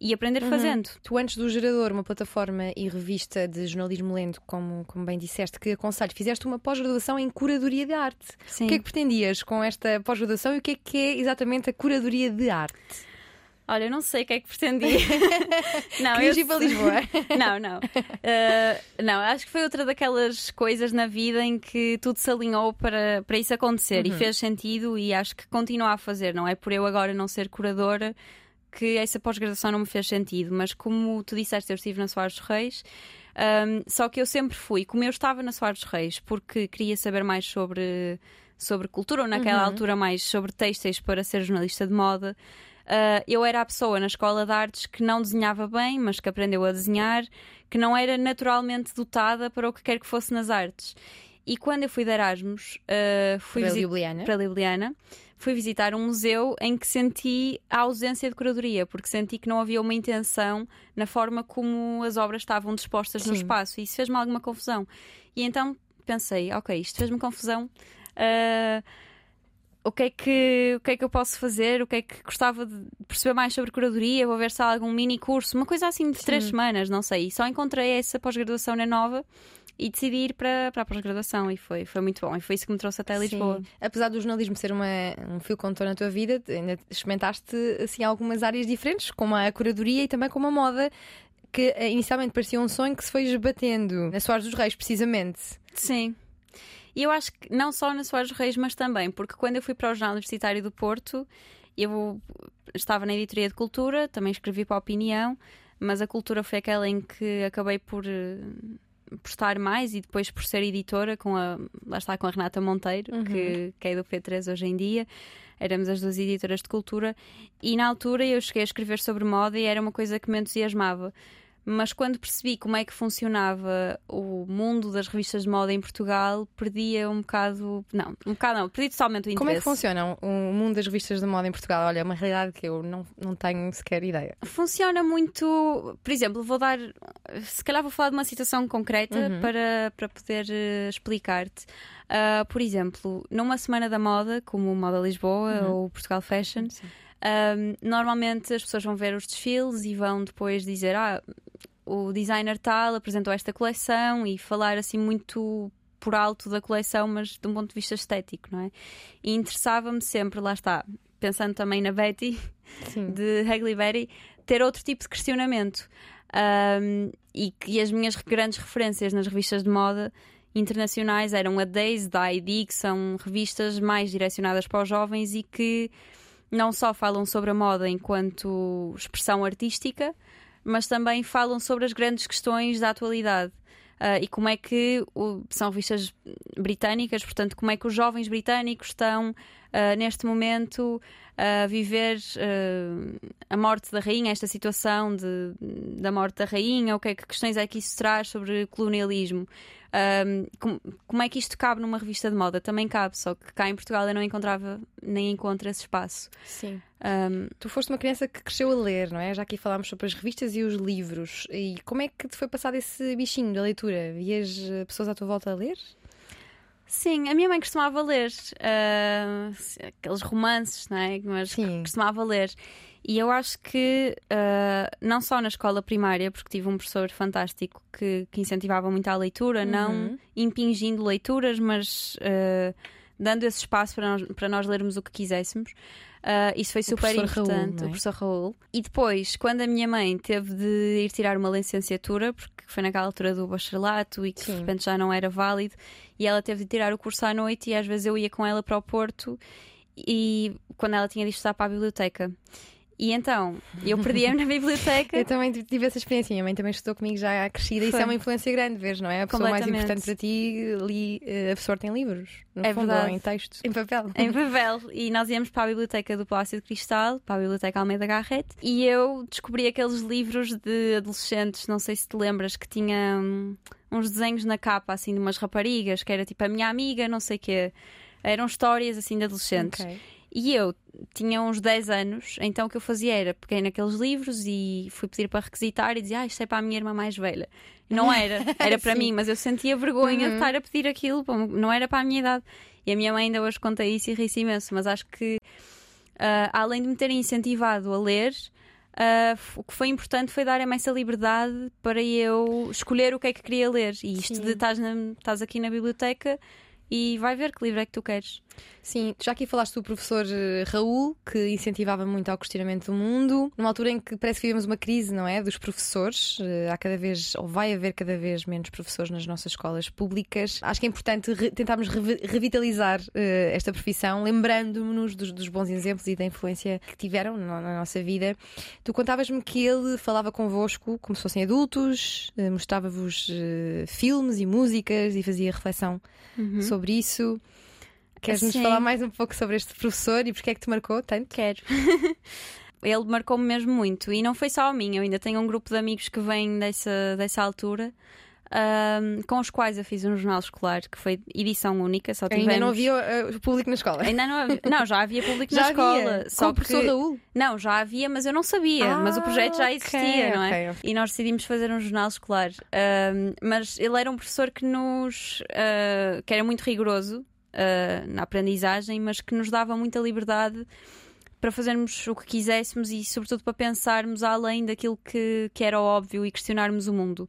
e aprender uhum. fazendo. Tu, antes do Gerador, uma plataforma e revista de jornalismo lento, como, como bem disseste, que aconselho, fizeste uma pós-graduação em curadoria de arte. Sim. O que é que pretendias com esta pós-graduação e o que é que é exatamente a curadoria de arte? Olha, eu não sei o que é que pretendia. [laughs] não, Querias eu... ir para Lisboa? não, não. Uh, não, acho que foi outra daquelas coisas na vida em que tudo se alinhou para, para isso acontecer uhum. e fez sentido e acho que continua a fazer. Não é por eu agora não ser curadora que essa pós-graduação não me fez sentido, mas como tu disseste, eu estive na Soares dos Reis. Um, só que eu sempre fui, como eu estava na Soares dos Reis, porque queria saber mais sobre, sobre cultura, ou naquela uhum. altura mais sobre textos para ser jornalista de moda. Uh, eu era a pessoa na escola de artes que não desenhava bem, mas que aprendeu a desenhar, que não era naturalmente dotada para o que quer que fosse nas artes. E quando eu fui de Erasmus, uh, fui para, Ljubljana. para Ljubljana, fui visitar um museu em que senti a ausência de curadoria, porque senti que não havia uma intenção na forma como as obras estavam dispostas Sim. no espaço. E isso fez-me alguma confusão. E então pensei, ok, isto fez-me confusão. Uh, o que, é que, o que é que eu posso fazer? O que é que gostava de perceber mais sobre curadoria? Vou ver se há algum mini curso, uma coisa assim de Sim. três semanas, não sei. E só encontrei essa pós-graduação na Nova e decidi ir para, para a pós-graduação e foi, foi muito bom. E foi isso que me trouxe até Lisboa. Sim. Apesar do jornalismo ser uma, um fio condutor na tua vida, ainda experimentaste assim, algumas áreas diferentes, como a curadoria e também como a moda que eh, inicialmente parecia um sonho que se foi esbatendo na Soares dos Reis, precisamente. Sim. E eu acho que não só na Soares Reis, mas também, porque quando eu fui para o Jornal Universitário do Porto, eu estava na editoria de cultura, também escrevi para a opinião, mas a cultura foi aquela em que acabei por eh, por estar mais e depois por ser editora com a lá está com a Renata Monteiro uhum. que, que é do P3 hoje em dia. Éramos as duas editoras de cultura. E na altura eu cheguei a escrever sobre moda e era uma coisa que me entusiasmava mas quando percebi como é que funcionava o mundo das revistas de moda em Portugal, perdia um bocado. Não, um bocado não, perdi totalmente o interesse. Como é que funciona o mundo das revistas de moda em Portugal? Olha, é uma realidade que eu não, não tenho sequer ideia. Funciona muito. Por exemplo, vou dar. Se calhar vou falar de uma situação concreta uhum. para, para poder uh, explicar-te. Uh, por exemplo, numa semana da moda, como Moda Lisboa uhum. ou Portugal Fashion. Um, normalmente as pessoas vão ver os desfiles e vão depois dizer: Ah, o designer tal apresentou esta coleção e falar assim muito por alto da coleção, mas de um ponto de vista estético, não é? E interessava-me sempre, lá está, pensando também na Betty, Sim. de Hagley Betty, ter outro tipo de questionamento. Um, e, e as minhas grandes referências nas revistas de moda internacionais eram a Days da ID, que são revistas mais direcionadas para os jovens e que não só falam sobre a moda enquanto expressão artística, mas também falam sobre as grandes questões da atualidade. Uh, e como é que o, são revistas britânicas, portanto, como é que os jovens britânicos estão uh, neste momento a viver uh, a morte da rainha, esta situação de, da morte da rainha, o que é que questões é que isso traz sobre colonialismo. Um, como, como, é que isto cabe numa revista de moda? Também cabe, só que cá em Portugal eu não encontrava nem encontro esse espaço. Sim. Um, tu foste uma criança que cresceu a ler, não é? Já aqui falámos sobre as revistas e os livros. E como é que te foi passado esse bichinho da leitura? Vias eh, pessoas à tua volta a ler? Sim, a minha mãe costumava ler uh, aqueles romances, não é? Mas Sim. costumava ler. E eu acho que, uh, não só na escola primária, porque tive um professor fantástico que, que incentivava muito a leitura, Uhum. não impingindo leituras, mas uh, dando esse espaço para nós, para nós lermos o que quiséssemos. Uh, isso foi super Raul, importante, não é? o professor Raul. E depois, quando a minha mãe teve de ir tirar uma licenciatura, porque foi naquela altura do bacharelato e que Sim. de repente já não era válido, e ela teve de tirar o curso à noite, e às vezes eu ia com ela para o Porto, e quando ela tinha de estudar para a biblioteca. E então, eu perdia-me na biblioteca. Eu também tive essa experiência. Minha mãe também estudou comigo já crescida. Isso Foi. é uma influência grande, vês, não é? A pessoa mais importante para ti ali eh, absorta em livros. No É fundo, verdade. em textos, em papel. em [laughs] Pavel e nós íamos para a biblioteca do Palácio de Cristal, para a biblioteca Almeida Garrett, e eu descobri aqueles livros de adolescentes, não sei se te lembras, que tinham uns desenhos na capa assim de umas raparigas, que era tipo a minha amiga, não sei o quê. Eram histórias assim de adolescentes. Ok. E eu tinha uns 10 anos, então o que eu fazia era peguei naqueles livros e fui pedir para requisitar e dizia, ah, isto é para a minha irmã mais velha. Não era, [laughs] era para mim, mas eu sentia vergonha Uhum. de estar a pedir aquilo, não era para a minha idade. E a minha mãe ainda hoje conta isso e ri-se imenso, mas acho que ah, além de me terem incentivado a ler, f- o que foi importante foi dar-me essa liberdade para eu escolher o que é que queria ler. E isto Sim. de estás, na- estás aqui na biblioteca e vai ver que livro é que tu queres. Sim, já aqui falaste do professor eh, Raul, que incentivava muito ao questionamento do mundo, numa altura em que parece que vivemos uma crise, não é? Dos professores. Eh, Há cada vez, ou vai haver cada vez menos professores nas nossas escolas públicas. Acho que é importante re- tentarmos revi- revitalizar eh, esta profissão, lembrando-nos dos, dos bons exemplos e da influência que tiveram na, na nossa vida. Tu contavas-me que ele falava convosco como se fossem adultos, eh, mostrava-vos eh, filmes e músicas e fazia reflexão sobre isso. Queres-nos falar mais um pouco sobre este professor e porque é que te marcou tanto? Quero. [laughs] Ele marcou-me mesmo muito. E não foi só a mim, eu ainda tenho um grupo de amigos que vêm dessa, dessa altura. ahm, com os quais eu fiz um jornal escolar que foi edição única, só tivemos... Ainda não havia eh, público na escola. Ainda não havia. Não, já havia público Já na escola. havia. Só Com o professor. Raul. Não, já havia, mas eu não sabia. mas o projeto já Ah, existia, ok, não é? ok, ok. E nós decidimos fazer um jornal escolar. Ahm, mas ele era um professor que nos. ah, que era muito rigoroso ah, na aprendizagem, mas que nos dava muita liberdade para fazermos o que quiséssemos e, sobretudo, para pensarmos além daquilo que, que era óbvio e questionarmos o mundo.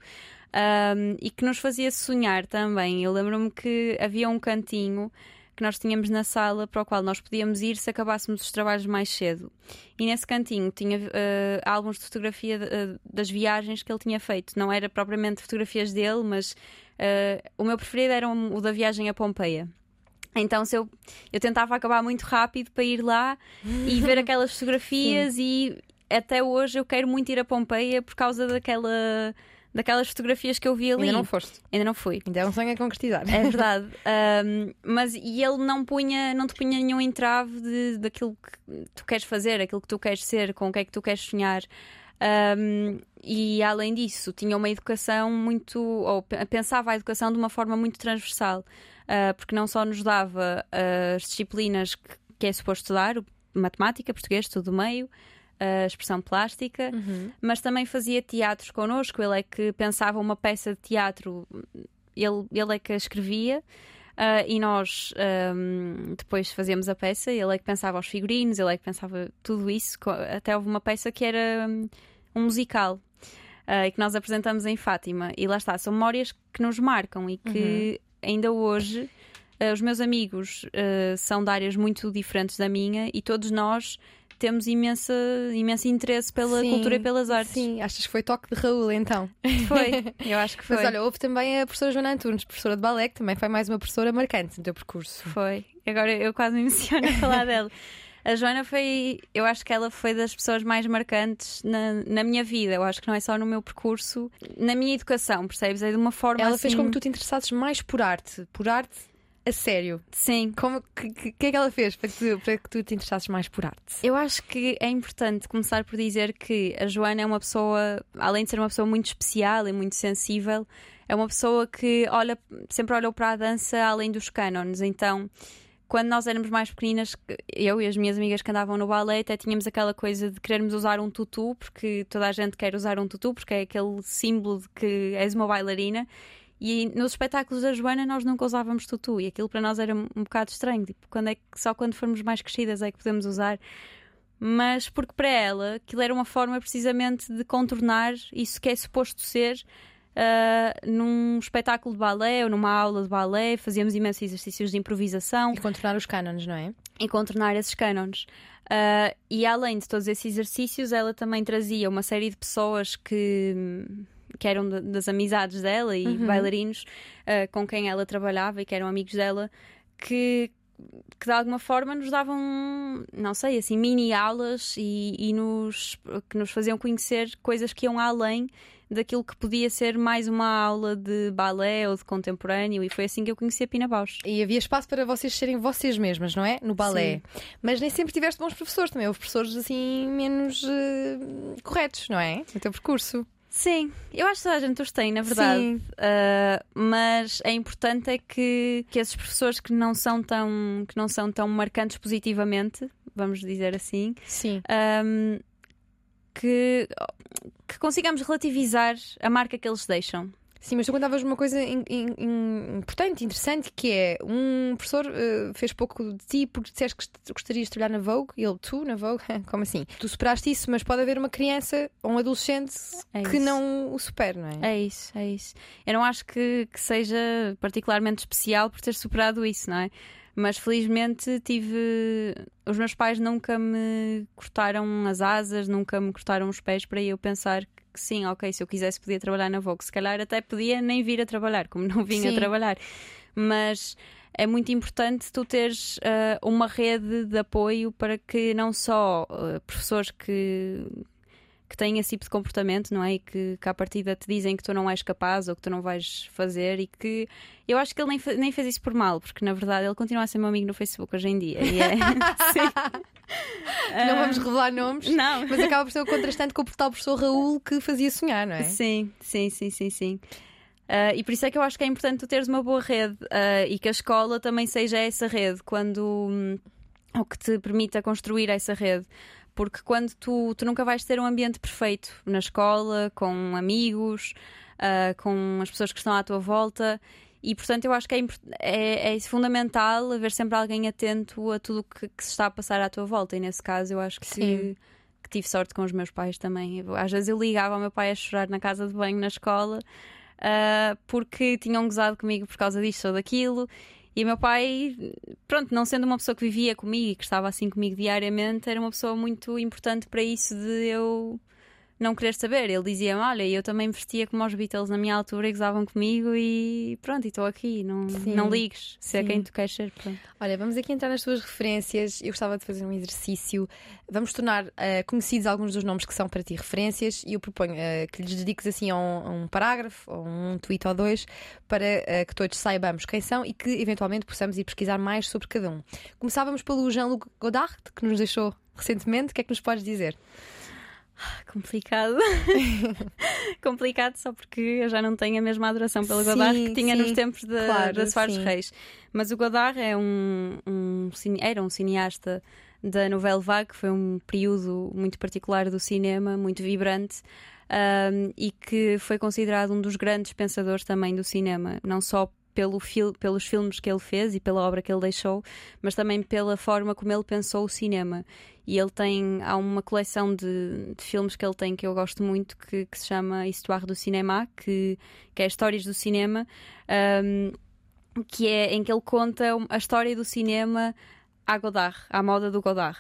Um, e que nos fazia sonhar também. Eu lembro-me que havia um cantinho que nós tínhamos na sala para o qual nós podíamos ir se acabássemos os trabalhos mais cedo. E nesse cantinho tinha uh, álbuns de fotografia de- uh, das viagens que ele tinha feito. Não era propriamente fotografias dele, mas uh, o meu preferido era o da viagem a Pompeia. Então se eu, eu tentava acabar muito rápido para ir lá e ver [laughs] aquelas fotografias e até hoje eu quero muito ir a Pompeia por causa daquela, daquelas fotografias que eu vi ali. Ainda não foste. Ainda não fui. Ainda é um sonho a concretizar. É verdade. [laughs] Um, mas e ele não punha, não te punha nenhum entrave de, daquilo que tu queres fazer, aquilo que tu queres ser, com o que é que tu queres sonhar. Um, e além disso, tinha uma educação muito. ou pe- pensava a educação de uma forma muito transversal, uh, porque não só nos dava uh, as disciplinas que, que é suposto estudar, matemática, português, tudo do meio, a expressão plástica, mas também fazia teatros connosco. Ele é que pensava uma peça de teatro, ele, ele é que a escrevia. ah, e nós ahm, depois fazíamos a peça, ele é que pensava os figurinos, ele é que pensava tudo isso. Até houve uma peça que era hum, um musical ah, e que nós apresentamos em Fátima. E lá está, são memórias que nos marcam e que ainda hoje ah, os meus amigos ah, são de áreas muito diferentes da minha e todos nós temos imensa, imenso interesse pela Sim, cultura e pelas artes. Sim, achas que foi toque de Raul então? [laughs] Foi, [laughs] eu acho que foi. Mas olha, houve também a professora Joana Antunes, professora de balé, que também foi mais uma professora marcante no teu percurso. Foi. Agora eu quase me [laughs] emociono a falar dela. A Joana foi, eu acho que ela foi das pessoas mais marcantes na, na minha vida. Eu acho que não é só no meu percurso, na minha educação, percebes? É de uma forma Ela assim. fez como que tu te interessasses mais por arte, por arte a sério. Sim. Como que, que, que é que ela fez para que, tu, para que tu te interessasses mais por arte? Eu acho que é importante começar por dizer que a Joana é uma pessoa, além de ser uma pessoa muito especial e muito sensível, é uma pessoa que olha, sempre olhou para a dança além dos cânones. Então, quando nós éramos mais pequeninas, eu e as minhas amigas que andavam no balé, até tínhamos aquela coisa de querermos usar um tutu, porque toda a gente quer usar um tutu, porque é aquele símbolo de que és uma bailarina. E nos espetáculos da Joana nós nunca usávamos tutu e aquilo para nós era um bocado estranho. Tipo, quando é que, só quando formos mais crescidas é que podemos usar. Mas porque para ela aquilo era uma forma precisamente de contornar isso que é suposto ser uh, num espetáculo de balé ou numa aula de balé. Fazíamos imensos exercícios de improvisação. E contornar os cânones, não é? E contornar esses cânones. Uh, e além de todos esses exercícios, ela também trazia uma série de pessoas que que eram das amizades dela e uhum. bailarinos uh, com quem ela trabalhava e que eram amigos dela, que, que de alguma forma nos davam, não sei, assim, mini aulas e, e nos, que nos faziam conhecer coisas que iam além daquilo que podia ser mais uma aula de balé ou de contemporâneo, e foi assim que eu conheci a Pina Bausch. E havia espaço para vocês serem vocês mesmas, não é? No balé. Sim. Mas nem sempre tiveste bons professores também, houve professores assim menos uh, corretos, não é? No teu percurso. Sim, eu acho que toda a gente os tem, na verdade. Uh, mas é importante é que, que esses professores que não são tão que não são tão marcantes positivamente, vamos dizer assim, Sim. Um, que, que consigamos relativizar a marca que eles deixam. Sim, mas tu contavas uma coisa in, in, in, importante, interessante, que é um professor uh, fez pouco de ti porque disseste que gostarias de trabalhar na Vogue e ele, tu, na Vogue, [laughs] como assim? Tu superaste isso, mas pode haver uma criança ou um adolescente é que não o supere, não é? É isso, é isso. Eu não acho que, que seja particularmente especial por ter superado isso, não é? Mas felizmente tive. Os meus pais nunca me cortaram as asas, nunca me cortaram os pés para eu pensar que sim, ok, se eu quisesse podia trabalhar na Vogue, se calhar até podia nem vir a trabalhar, como não vinha sim. a trabalhar. Mas é muito importante tu teres uh, uma rede de apoio para que não só uh, professores que que têm esse tipo de comportamento, não é? E que, que à partida te dizem que tu não és capaz ou que tu não vais fazer e que eu acho que ele nem, nem fez isso por mal, porque na verdade ele continua a ser meu amigo no Facebook hoje em dia. É... [laughs] não vamos revelar nomes, não. mas acaba por ser o contrastante com o tal professor Raul que fazia sonhar, não é? Sim, sim, sim, sim, sim. Uh, e por isso é que eu acho que é importante tu teres uma boa rede uh, e que a escola também seja essa rede quando um, ou que te permita construir essa rede porque quando tu, tu nunca vais ter um ambiente perfeito na escola, com amigos, uh, com as pessoas que estão à tua volta. E portanto, eu acho que é, é, é fundamental haver sempre alguém atento a tudo que, que, se está a passar à tua volta. E nesse caso, eu acho que, que, que tive sorte com os meus pais também. Às vezes eu ligava ao meu pai a chorar na casa de banho na escola uh, porque tinham gozado comigo por causa disto ou daquilo. E meu pai, pronto, não sendo uma pessoa que vivia comigo e que estava assim comigo diariamente, era uma pessoa muito importante para isso de eu não querer saber. Ele dizia-me: Olha, eu também vestia como os Beatles na minha altura e gozavam comigo e pronto, e estou aqui, não, não ligues, se é quem tu queres ser. Pronto. Olha, vamos aqui entrar nas tuas referências. Eu gostava de fazer um exercício. Vamos tornar uh, conhecidos alguns dos nomes que são para ti referências e eu proponho uh, que lhes dediques assim a um, a um, parágrafo ou um tweet ou dois para uh, que todos saibamos quem são e que eventualmente possamos ir pesquisar mais sobre cada um. Começávamos pelo Jean-Luc Godard, que nos deixou recentemente. O que é que nos podes dizer? [laughs] Complicado. [laughs] Complicado só porque eu já não tenho a mesma adoração pelo Godard que tinha sim, nos tempos de, claro, de Soares Reis. Mas o Godard é um, um, era um cineasta da Nouvelle Vague, foi um período muito particular do cinema, muito vibrante. Um, e que foi considerado um dos grandes pensadores também do cinema, não só pelo fil pelos filmes que ele fez e pela obra que ele deixou, mas também pela forma como ele pensou o cinema. E ele tem, há uma coleção de, de filmes que ele tem que eu gosto muito, que, que se chama Histoire do Cinema, que, que é Histórias do Cinema, um, que é em que ele conta a história do cinema à Godard, à moda do Godard.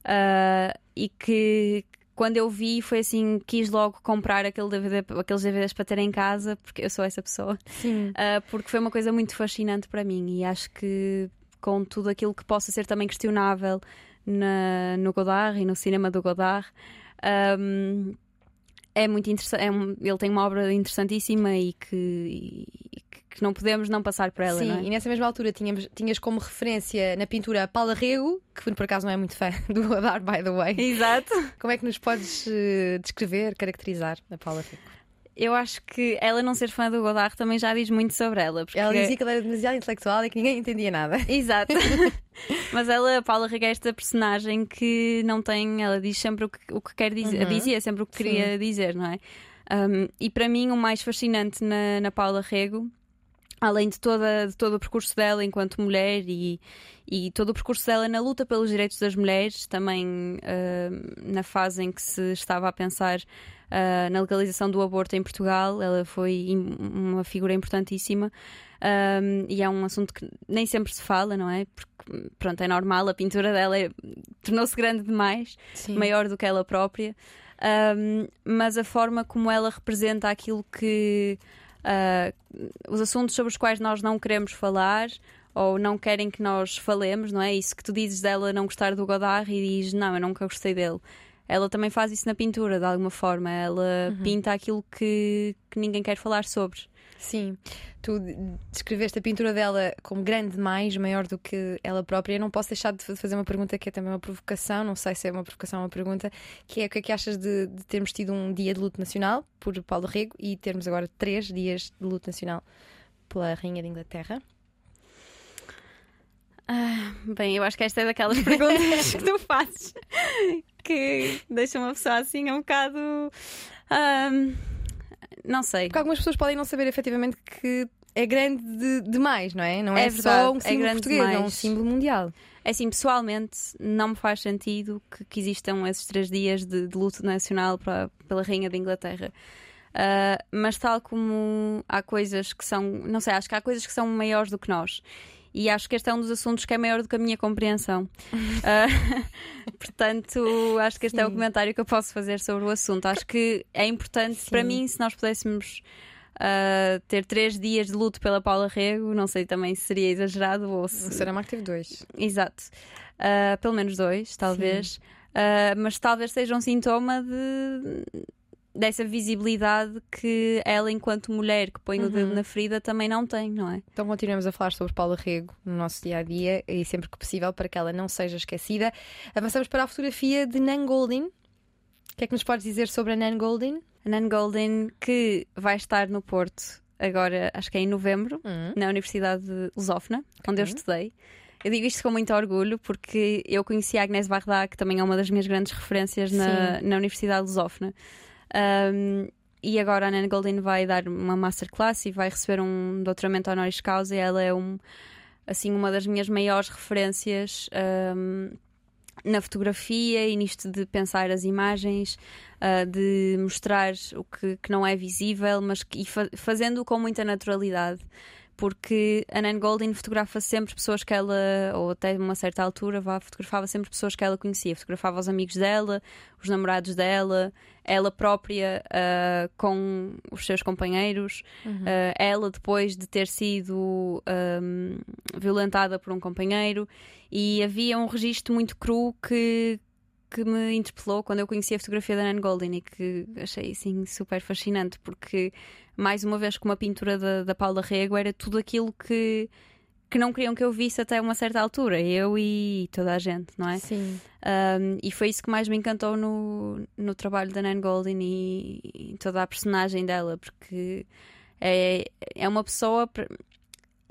Uh, e que, quando eu vi, foi assim, quis logo comprar aquele DVD, aqueles DVDs para ter em casa, porque eu sou essa pessoa. Sim. Uh, porque foi uma coisa muito fascinante para mim e acho que com tudo aquilo que possa ser também questionável na, no Godard e no cinema do Godard. Um, é muito interessante. É um, ele tem uma obra interessantíssima e que, e que não podemos não passar por ela. Sim, é? e nessa mesma altura tínhamos, tinhas como referência na pintura Paula Rego, que por acaso não é muito fã [laughs] do Godard, by the way. Exato. Como é que nos podes uh, descrever, caracterizar a Paula Rego? Eu acho que ela não ser fã do Godard também já diz muito sobre ela. Porque... Ela dizia que ela era demasiado intelectual e que ninguém entendia nada. [laughs] Exato. [laughs] Mas ela, a Paula Rego, é esta personagem que não tem. Ela diz sempre o que, o que quer dizer, uhum. dizia sempre o que queria Sim. dizer, não é? Um, e para mim, o mais fascinante na, na Paula Rego além de, toda, de todo o percurso dela enquanto mulher e, e todo o percurso dela na luta pelos direitos das mulheres, também uh, na fase em que se estava a pensar uh, na legalização do aborto em Portugal, ela foi uma figura importantíssima. Um, e é um assunto que nem sempre se fala, não é? Porque, pronto, é normal, a pintura dela é, tornou-se grande demais, Sim. maior do que ela própria. Um, mas a forma como ela representa aquilo que. Uh, os assuntos sobre os quais nós não queremos falar ou não querem que nós falemos, não é? Isso que tu dizes dela não gostar do Godard e diz, não, eu nunca gostei dele. Ela também faz isso na pintura, de alguma forma. Ela uhum. pinta aquilo que, que ninguém quer falar sobre. Sim, tu descreveste a pintura dela como grande demais, maior do que ela própria. Eu não posso deixar de fazer uma pergunta que é também uma provocação, não sei se é uma provocação ou uma pergunta, que é o que é que achas de, de termos tido um dia de luto nacional por Paulo Rego e termos agora três dias de luto nacional pela Rainha de Inglaterra? Ah, bem, eu acho que esta é daquelas [laughs] perguntas que tu fazes que deixam uma pessoa assim um bocado. Um não sei. Porque algumas pessoas podem não saber efetivamente que é grande de, demais, não é? Não é, é verdade, só um é símbolo é português, demais. é um símbolo mundial. É assim, pessoalmente, não me faz sentido que, que existam esses três dias de, de luto nacional para, pela Rainha da Inglaterra. Uh, mas tal como há coisas que são, não sei, acho que há coisas que são maiores do que nós e acho que este é um dos assuntos que é maior do que a minha compreensão. uh, [laughs] portanto, acho que este Sim. é o comentário que eu posso fazer sobre o assunto. Acho que é importante Sim. para mim se nós pudéssemos. Uh, ter três dias de luto pela Paula Rego, não sei também se seria exagerado ou se. O Saramago teve dois. Exato. Uh, pelo menos dois, talvez. Uh, mas talvez seja um sintoma de, dessa visibilidade que ela, enquanto mulher que põe uhum. o dedo uhum. na ferida, também não tem, não é? Então continuamos a falar sobre Paula Rego no nosso dia a dia e sempre que possível para que ela não seja esquecida. Avançamos para a fotografia de Nan Goldin. O que é que nos podes dizer sobre a Nan Goldin? A Nan Goldin, que vai estar no Porto agora, acho que é em novembro, uhum. na Universidade de Lusófona, onde eu estudei. Eu digo isto com muito orgulho porque eu conheci a Agnès Varda, que também é uma das minhas grandes referências na, na Universidade de Lusófona. Um, e agora a Nana Golden vai dar uma masterclass e vai receber um doutoramento honoris causa e ela é um, assim, uma das minhas maiores referências um, na fotografia e nisto de pensar as imagens, uh, de mostrar o que, que, não é visível, mas que, e fa fazendo com muita naturalidade porque a Nan Goldin fotografa sempre pessoas que ela, ou até uma certa altura, vá, fotografava sempre pessoas que ela conhecia. Fotografava os amigos dela, os namorados dela, ela própria uh, com os seus companheiros, uhum. uh, ela depois de ter sido um, violentada por um companheiro. E havia um registro muito cru que, que me interpelou quando eu conheci a fotografia da Nan Goldin e que achei assim super fascinante, porque mais uma vez com uma pintura da, da Paula Rego era tudo aquilo que que não queriam que eu visse até uma certa altura, eu e toda a gente, não é? Sim. Um, e foi isso que mais me encantou no, no trabalho da Nan Goldin e, e toda a personagem dela, porque é, é uma pessoa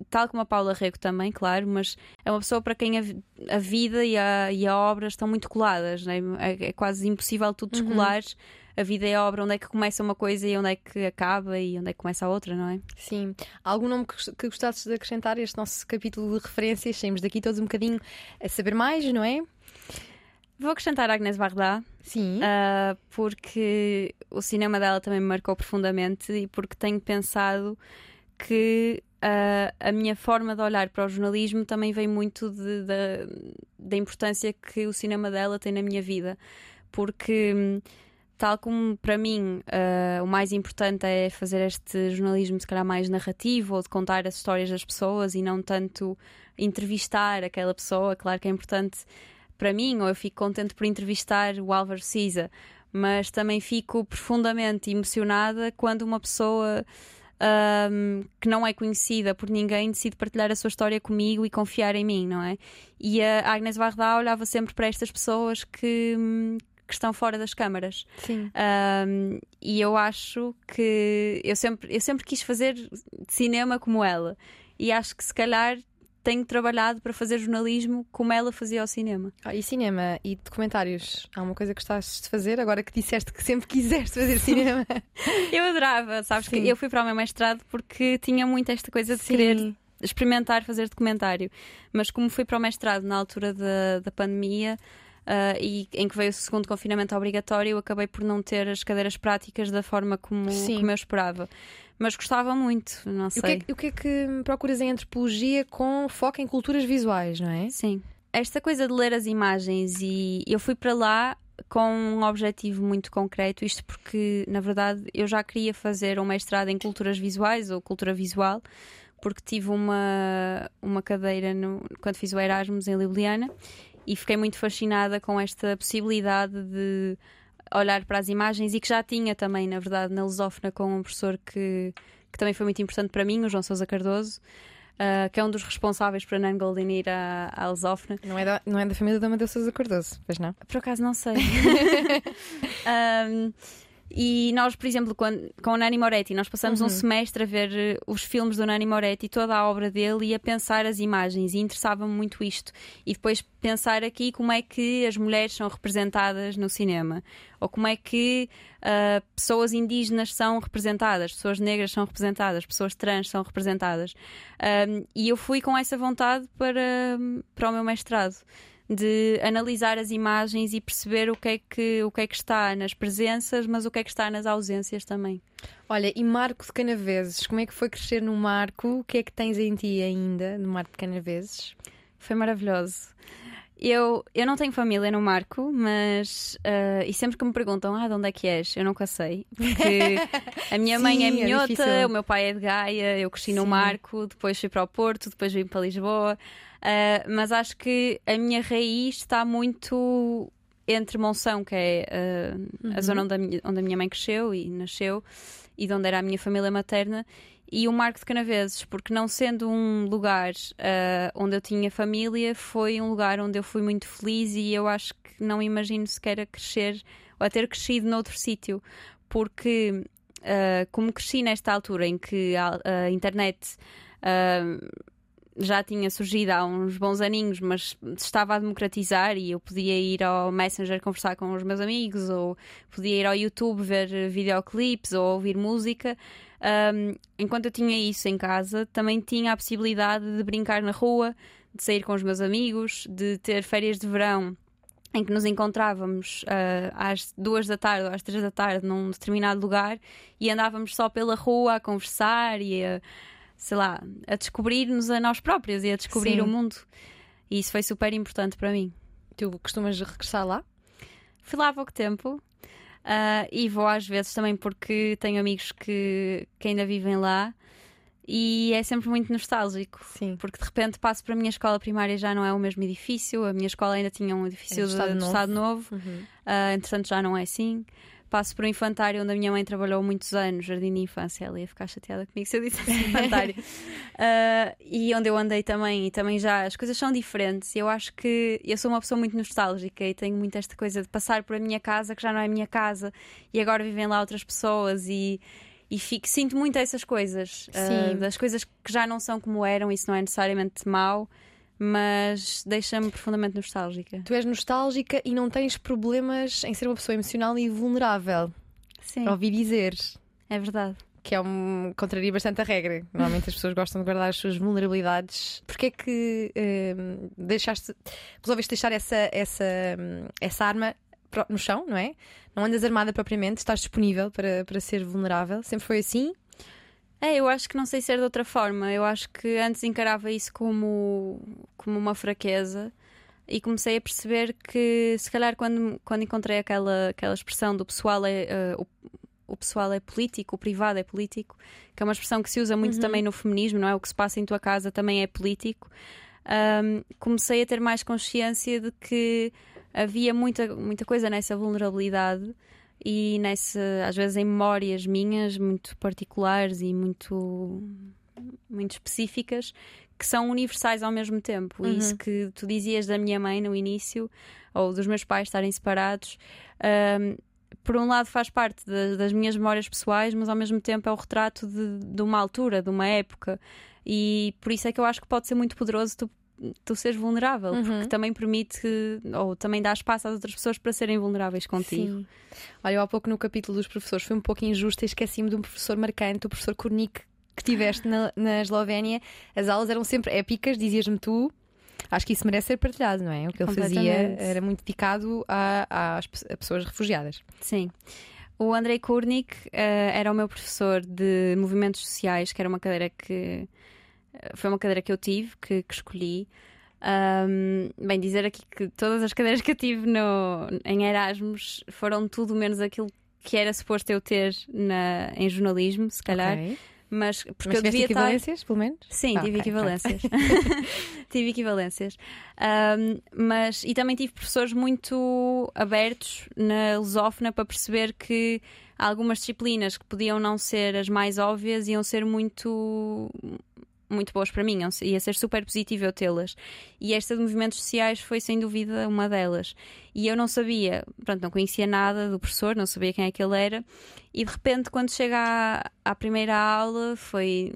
tal como a Paula Rego também, claro, mas é uma pessoa para quem a, a vida e a, e a, obra estão muito coladas, né? é, é, quase impossível tu descolares uhum. a vida e a obra, onde é que começa uma coisa e onde é que acaba e onde é que começa a outra, não é? Sim. Algum nome que, gostasses de acrescentar a este nosso capítulo de referências? Saímos daqui todos um bocadinho a saber mais, não é? Vou acrescentar a Agnes Varda. Sim. Uh, porque o cinema dela também me marcou profundamente e porque tenho pensado que uh, a minha forma de olhar para o jornalismo também vem muito de, de, da importância que o cinema dela tem na minha vida. Porque, tal como para mim uh, o mais importante é fazer este jornalismo, se calhar, mais narrativo ou de contar as histórias das pessoas e não tanto entrevistar aquela pessoa, claro que é importante para mim, ou eu fico contente por entrevistar o Álvaro Siza, mas também fico profundamente emocionada quando uma pessoa um, que não é conhecida por ninguém decide partilhar a sua história comigo e confiar em mim, não é? E a Agnes Varda olhava sempre para estas pessoas que, que estão fora das câmaras. Sim. Um, e eu acho que eu sempre, eu sempre quis fazer cinema como ela. E acho que se calhar tenho trabalhado para fazer jornalismo como ela fazia ao cinema. Ah, e cinema e documentários? Há uma coisa que estás de fazer agora que disseste que sempre quiseste fazer cinema? [laughs] eu adorava, sabes Sim. que eu fui para o meu mestrado porque tinha muito esta coisa de Sim. querer experimentar fazer documentário. Mas como fui para o mestrado na altura da, da pandemia. ah, e em que veio o segundo confinamento obrigatório, eu acabei por não ter as cadeiras práticas da forma como, como eu esperava. Mas gostava muito, não E sei. o que, é, que- o que é que procuras em antropologia com foco em culturas visuais, não é? Sim. Esta coisa de ler as imagens e eu fui para lá com um objetivo muito concreto, isto porque, na verdade, eu já queria fazer um mestrado em culturas visuais ou cultura visual, porque tive uma, uma cadeira no- quando fiz o Erasmus em Ljubljana e fiquei muito fascinada com esta possibilidade de olhar para as imagens e que já tinha também, na verdade, na Lusófona com um professor que, que também foi muito importante para mim, o João Sousa Cardoso, ah, que é um dos responsáveis para Nan Golden ir à, à Lusófona. Não é da, não é da família da Amadeu Sousa Cardoso, pois não? Por acaso não sei. [laughs] [laughs] Um, e nós, por exemplo, quando- com o Nani Moretti, nós passamos Uhum. um semestre a ver eh, os filmes do Nani Moretti, toda a obra dele e a pensar as imagens, e interessava-me muito isto. E depois pensar aqui como é que as mulheres são representadas no cinema, ou como é que ah, pessoas indígenas são representadas, pessoas negras são representadas, pessoas trans são representadas. Um, e eu fui com essa vontade para, para o meu mestrado de analisar as imagens e perceber o que, é que, o que é que está nas presenças, mas o que é que está nas ausências também. Olha, e Marco de Canaveses, como é que foi crescer no Marco? O que é que tens em ti ainda no Marco de Canaveses? Foi maravilhoso. Eu, eu não tenho família no Marco, mas. ah, e sempre que me perguntam, ah, de onde é que és? Eu nunca sei. Porque [laughs] a minha mãe é Sim, é minhota, difícil. o meu pai é de Gaia, eu cresci no Sim. Marco, depois fui para o Porto, depois vim para Lisboa. Ah, mas acho que a minha raiz está muito entre Monção, que é ah, a zona onde a, minha, onde a minha mãe cresceu e nasceu, e de onde era a minha família materna, e o Marco de Canaveses, porque não sendo um lugar ah, onde eu tinha família, foi um lugar onde eu fui muito feliz e eu acho que não imagino sequer a crescer ou a ter crescido noutro sítio, porque ah, como cresci nesta altura em que a, a internet ah, já tinha surgido há uns bons aninhos, mas estava a democratizar e eu podia ir ao Messenger conversar com os meus amigos, ou podia ir ao YouTube ver videoclipes ou ouvir música. Um, enquanto eu tinha isso em casa, também tinha a possibilidade de brincar na rua, de sair com os meus amigos, de ter férias de verão em que nos encontrávamos ah, às duas da tarde ou às três da tarde num determinado lugar e andávamos só pela rua a conversar e a, sei lá, a descobrir-nos a nós próprios e a descobrir Sim. o mundo. E isso foi super importante para mim. Tu costumas regressar lá? Fui lá há pouco tempo ah, e vou às vezes também porque tenho amigos que, que ainda vivem lá e é sempre muito nostálgico. Sim. Porque de repente passo para a minha escola primária já não é o mesmo edifício, a minha escola ainda tinha um edifício É de, do Estado Novo. Estado Novo, Uhum. ah, entretanto já não é assim. Passo por um infantário onde a minha mãe trabalhou muitos anos, jardim de infância. Ela ia ficar chateada comigo se eu dissesse [laughs] infantário. Ah, e onde eu andei também, e também já as coisas são diferentes. Eu acho que eu sou uma pessoa muito nostálgica e tenho muito esta coisa de passar por a minha casa que já não é a minha casa e agora vivem lá outras pessoas e. E fico, sinto muito essas coisas, Sim. das coisas que já não são como eram, isso não é necessariamente mau, mas deixa-me profundamente nostálgica. Tu és nostálgica e não tens problemas em ser uma pessoa emocional e vulnerável. Sim, Ouvi dizer. é verdade. Que é um. contraria bastante a regra. Normalmente as pessoas gostam de guardar as suas vulnerabilidades. Porquê é que hum, deixaste. resolveste deixar essa, essa, hum, essa arma no chão, não é? Não andas armada propriamente, estás disponível para, para ser vulnerável. Sempre foi assim? É, eu acho que não sei ser de outra forma. Eu acho que antes encarava isso como, como uma fraqueza e comecei a perceber que, se calhar, quando, quando encontrei aquela, aquela expressão do pessoal é. eh, o, o pessoal é político, o privado é político, que é uma expressão que se usa muito também no feminismo, não é? O que se passa em tua casa também é político. Ahm, comecei a ter mais consciência de que havia muita, muita coisa nessa vulnerabilidade e nessa, às vezes em memórias minhas muito particulares e muito muito específicas que são universais ao mesmo tempo. Uhum. Isso que tu dizias da minha mãe no início ou dos meus pais estarem separados, hum, por um lado faz parte de, das minhas memórias pessoais, mas ao mesmo tempo é o retrato de, de, uma altura, de uma época. E por isso é que eu acho que pode ser muito poderoso tu, tu seres vulnerável, uhum. porque também permite, ou também dá espaço às outras pessoas para serem vulneráveis contigo. Sim. Olha, eu há pouco no capítulo dos professores fui um pouco injusta e esqueci-me de um professor marcante, o professor Kornik, que tiveste na, na Eslovénia. As aulas eram sempre épicas, dizias-me tu. Acho que isso merece ser partilhado, não é? O que ele fazia era muito dedicado a, a, a pessoas refugiadas. Sim. O Andrei Kurnik uh, era o meu professor de movimentos sociais, que era uma cadeira que foi uma cadeira que eu tive, que, que escolhi. Um, bem, dizer aqui que todas as cadeiras que eu tive no, em Erasmus foram tudo menos aquilo que era suposto eu ter na, em jornalismo, se calhar. Okay. Mas porque mas eu devia equivalências, estar... pelo menos? Sim, ah, tive okay, equivalências. Okay. [laughs] tive equivalências. Um, mas, e também tive professores muito abertos na lusófona para perceber que algumas disciplinas que podiam não ser as mais óbvias iam ser muito muito boas para mim, ia ser super positivo eu tê-las. E esta de movimentos sociais foi sem dúvida uma delas. E eu não sabia, pronto, não conhecia nada do professor, não sabia quem é que ele era. E de repente, quando chega à, à primeira aula, foi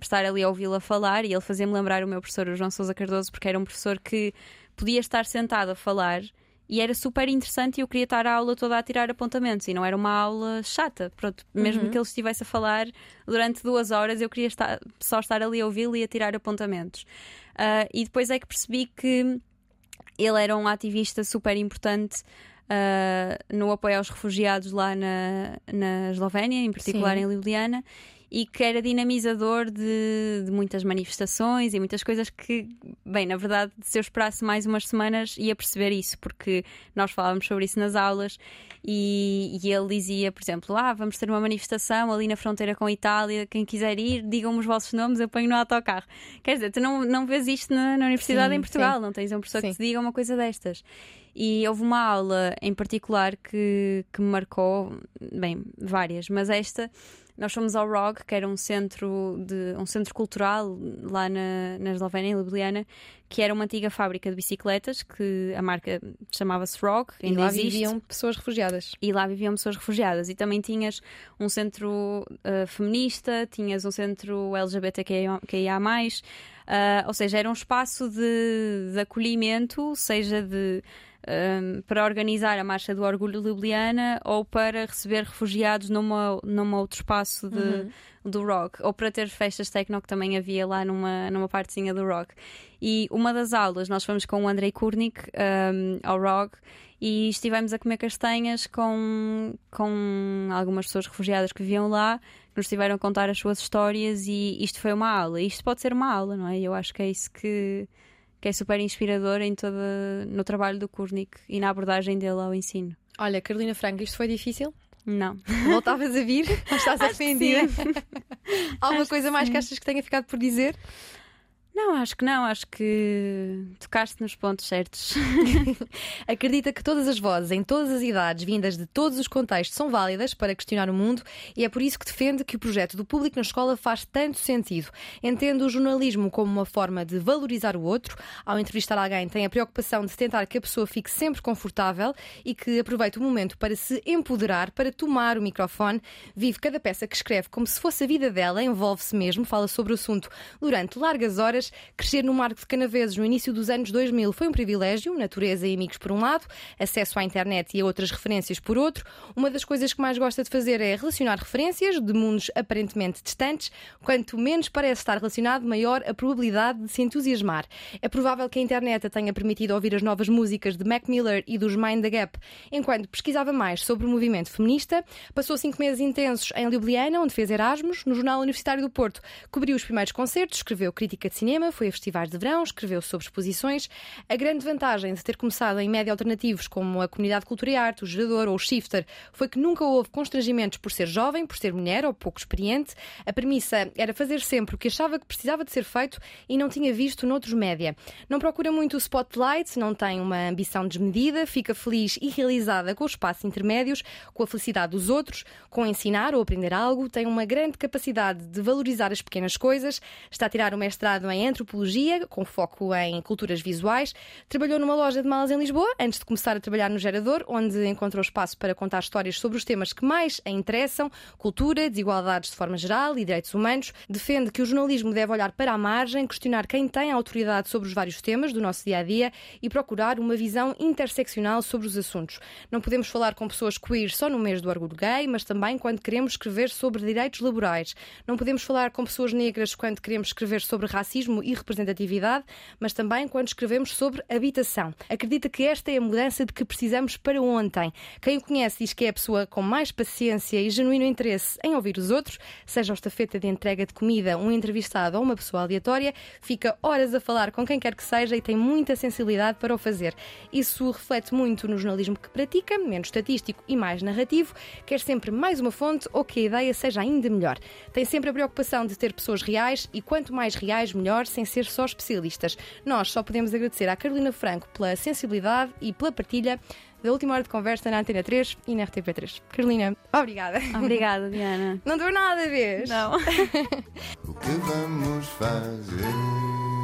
estar ali a ouvi-la falar e ele fazia-me lembrar o meu professor, o João Sousa Cardoso, porque era um professor que podia estar sentado a falar e era super interessante e eu queria estar a aula toda a tirar apontamentos e não era uma aula chata. Pronto, mesmo uhum. que ele estivesse a falar durante duas horas, eu queria estar, só estar ali a ouvi-lo e a tirar apontamentos. Uh, e depois é que percebi que ele era um ativista super importante. Uh, no apoio aos refugiados lá na, na Eslovénia, em particular Sim. em Ljubljana, e que era dinamizador de, de, muitas manifestações e muitas coisas que, bem, na verdade, se eu esperasse mais umas semanas ia perceber isso, porque nós falávamos sobre isso nas aulas e, e ele dizia, por exemplo, ah, vamos ter uma manifestação ali na fronteira com a Itália, quem quiser ir, digam-me os vossos nomes, eu ponho no autocarro. Quer dizer, tu não, não vês isto na, na universidade sim, em Portugal, sim. não tens um professor sim. que te diga uma coisa destas. E houve uma aula em particular que, que me marcou, bem, várias, mas esta nós fomos ao ROG, que era um centro, de, um centro cultural lá na, na Eslovénia, em Ljubljana, que era uma antiga fábrica de bicicletas, que a marca chamava-se ROG. E lá existe. viviam pessoas refugiadas. E lá viviam pessoas refugiadas. E também tinhas um centro uh, feminista, tinhas um centro LGBTQIA+, uh, ou seja, era um espaço de, de acolhimento, seja de um, para organizar a Marcha do Orgulho Ljubljana ou para receber refugiados numa, num outro espaço de, uhum. do rock, ou para ter festas techno que também havia lá numa, numa partezinha do rock. E uma das aulas, nós fomos com o Andrei Kurnik um, ao rock e estivemos a comer castanhas com, com algumas pessoas refugiadas que viviam lá, que nos tiveram a contar as suas histórias e isto foi uma aula. Isto pode ser uma aula, não é? Eu acho que é isso que que é super inspirador em toda, no trabalho do Kurnik e na abordagem dele ao ensino. Olha, Carolina Franco, isto foi difícil? Não. Voltavas a vir? [laughs] Estás arrependida? [laughs] Alguma coisa mais que achas que tenha ficado por dizer? Não, acho que não, acho que tocaste nos pontos certos. [laughs] Acredita que todas as vozes, em todas as idades, vindas de todos os contextos, são válidas para questionar o mundo e é por isso que defende que o projeto do público na escola faz tanto sentido. Entende o jornalismo como uma forma de valorizar o outro. Ao entrevistar alguém, tem a preocupação de tentar que a pessoa fique sempre confortável e que aproveite o momento para se empoderar, para tomar o microfone. Vive cada peça que escreve como se fosse a vida dela, envolve-se mesmo, fala sobre o assunto durante largas horas Crescer no Marco de Canaveses no início dos anos 2000 foi um privilégio, natureza e amigos por um lado, acesso à internet e a outras referências por outro. Uma das coisas que mais gosta de fazer é relacionar referências de mundos aparentemente distantes. Quanto menos parece estar relacionado, maior a probabilidade de se entusiasmar. É provável que a internet a tenha permitido ouvir as novas músicas de Mac Miller e dos Mind the Gap. Enquanto pesquisava mais sobre o movimento feminista, passou cinco meses intensos em Ljubljana, onde fez Erasmus, no Jornal Universitário do Porto. Cobriu os primeiros concertos, escreveu crítica de cinema cinema, foi a festivais de verão, escreveu sobre exposições. A grande vantagem de ter começado em média alternativos como a Comunidade Cultura e Arte, o Gerador ou o Shifter foi que nunca houve constrangimentos por ser jovem, por ser mulher ou pouco experiente. A premissa era fazer sempre o que achava que precisava de ser feito e não tinha visto noutros média. Não procura muito o spotlight, não tem uma ambição desmedida, fica feliz e realizada com os espaços intermédios, com a felicidade dos outros, com ensinar ou aprender algo, tem uma grande capacidade de valorizar as pequenas coisas, está a tirar o mestrado em antropologia, com foco em culturas visuais. Trabalhou numa loja de malas em Lisboa, antes de começar a trabalhar no Gerador, onde encontrou espaço para contar histórias sobre os temas que mais a interessam: cultura, desigualdades de forma geral e direitos humanos. Defende que o jornalismo deve olhar para a margem, questionar quem tem autoridade sobre os vários temas do nosso dia a dia e procurar uma visão interseccional sobre os assuntos. Não podemos falar com pessoas queer só no mês do orgulho gay, mas também quando queremos escrever sobre direitos laborais. Não podemos falar com pessoas negras quando queremos escrever sobre racismo e representatividade, mas também quando escrevemos sobre habitação. Acredita que esta é a mudança de que precisamos para ontem. Quem o conhece diz que é a pessoa com mais paciência e genuíno interesse em ouvir os outros, seja o estafeta de entrega de comida, um entrevistado ou uma pessoa aleatória, fica horas a falar com quem quer que seja e tem muita sensibilidade para o fazer. Isso reflete muito no jornalismo que pratica, menos estatístico e mais narrativo, quer sempre mais uma fonte ou que a ideia seja ainda melhor. Tem sempre a preocupação de ter pessoas reais e quanto mais reais, melhor, sem ser só especialistas. Nós só podemos agradecer à Carolina Franco pela sensibilidade e pela partilha da última hora de conversa na Antena 3 e na RTP3. Carolina, obrigada. Obrigada, Diana. Não deu nada, vez? Não. [laughs] O que vamos fazer?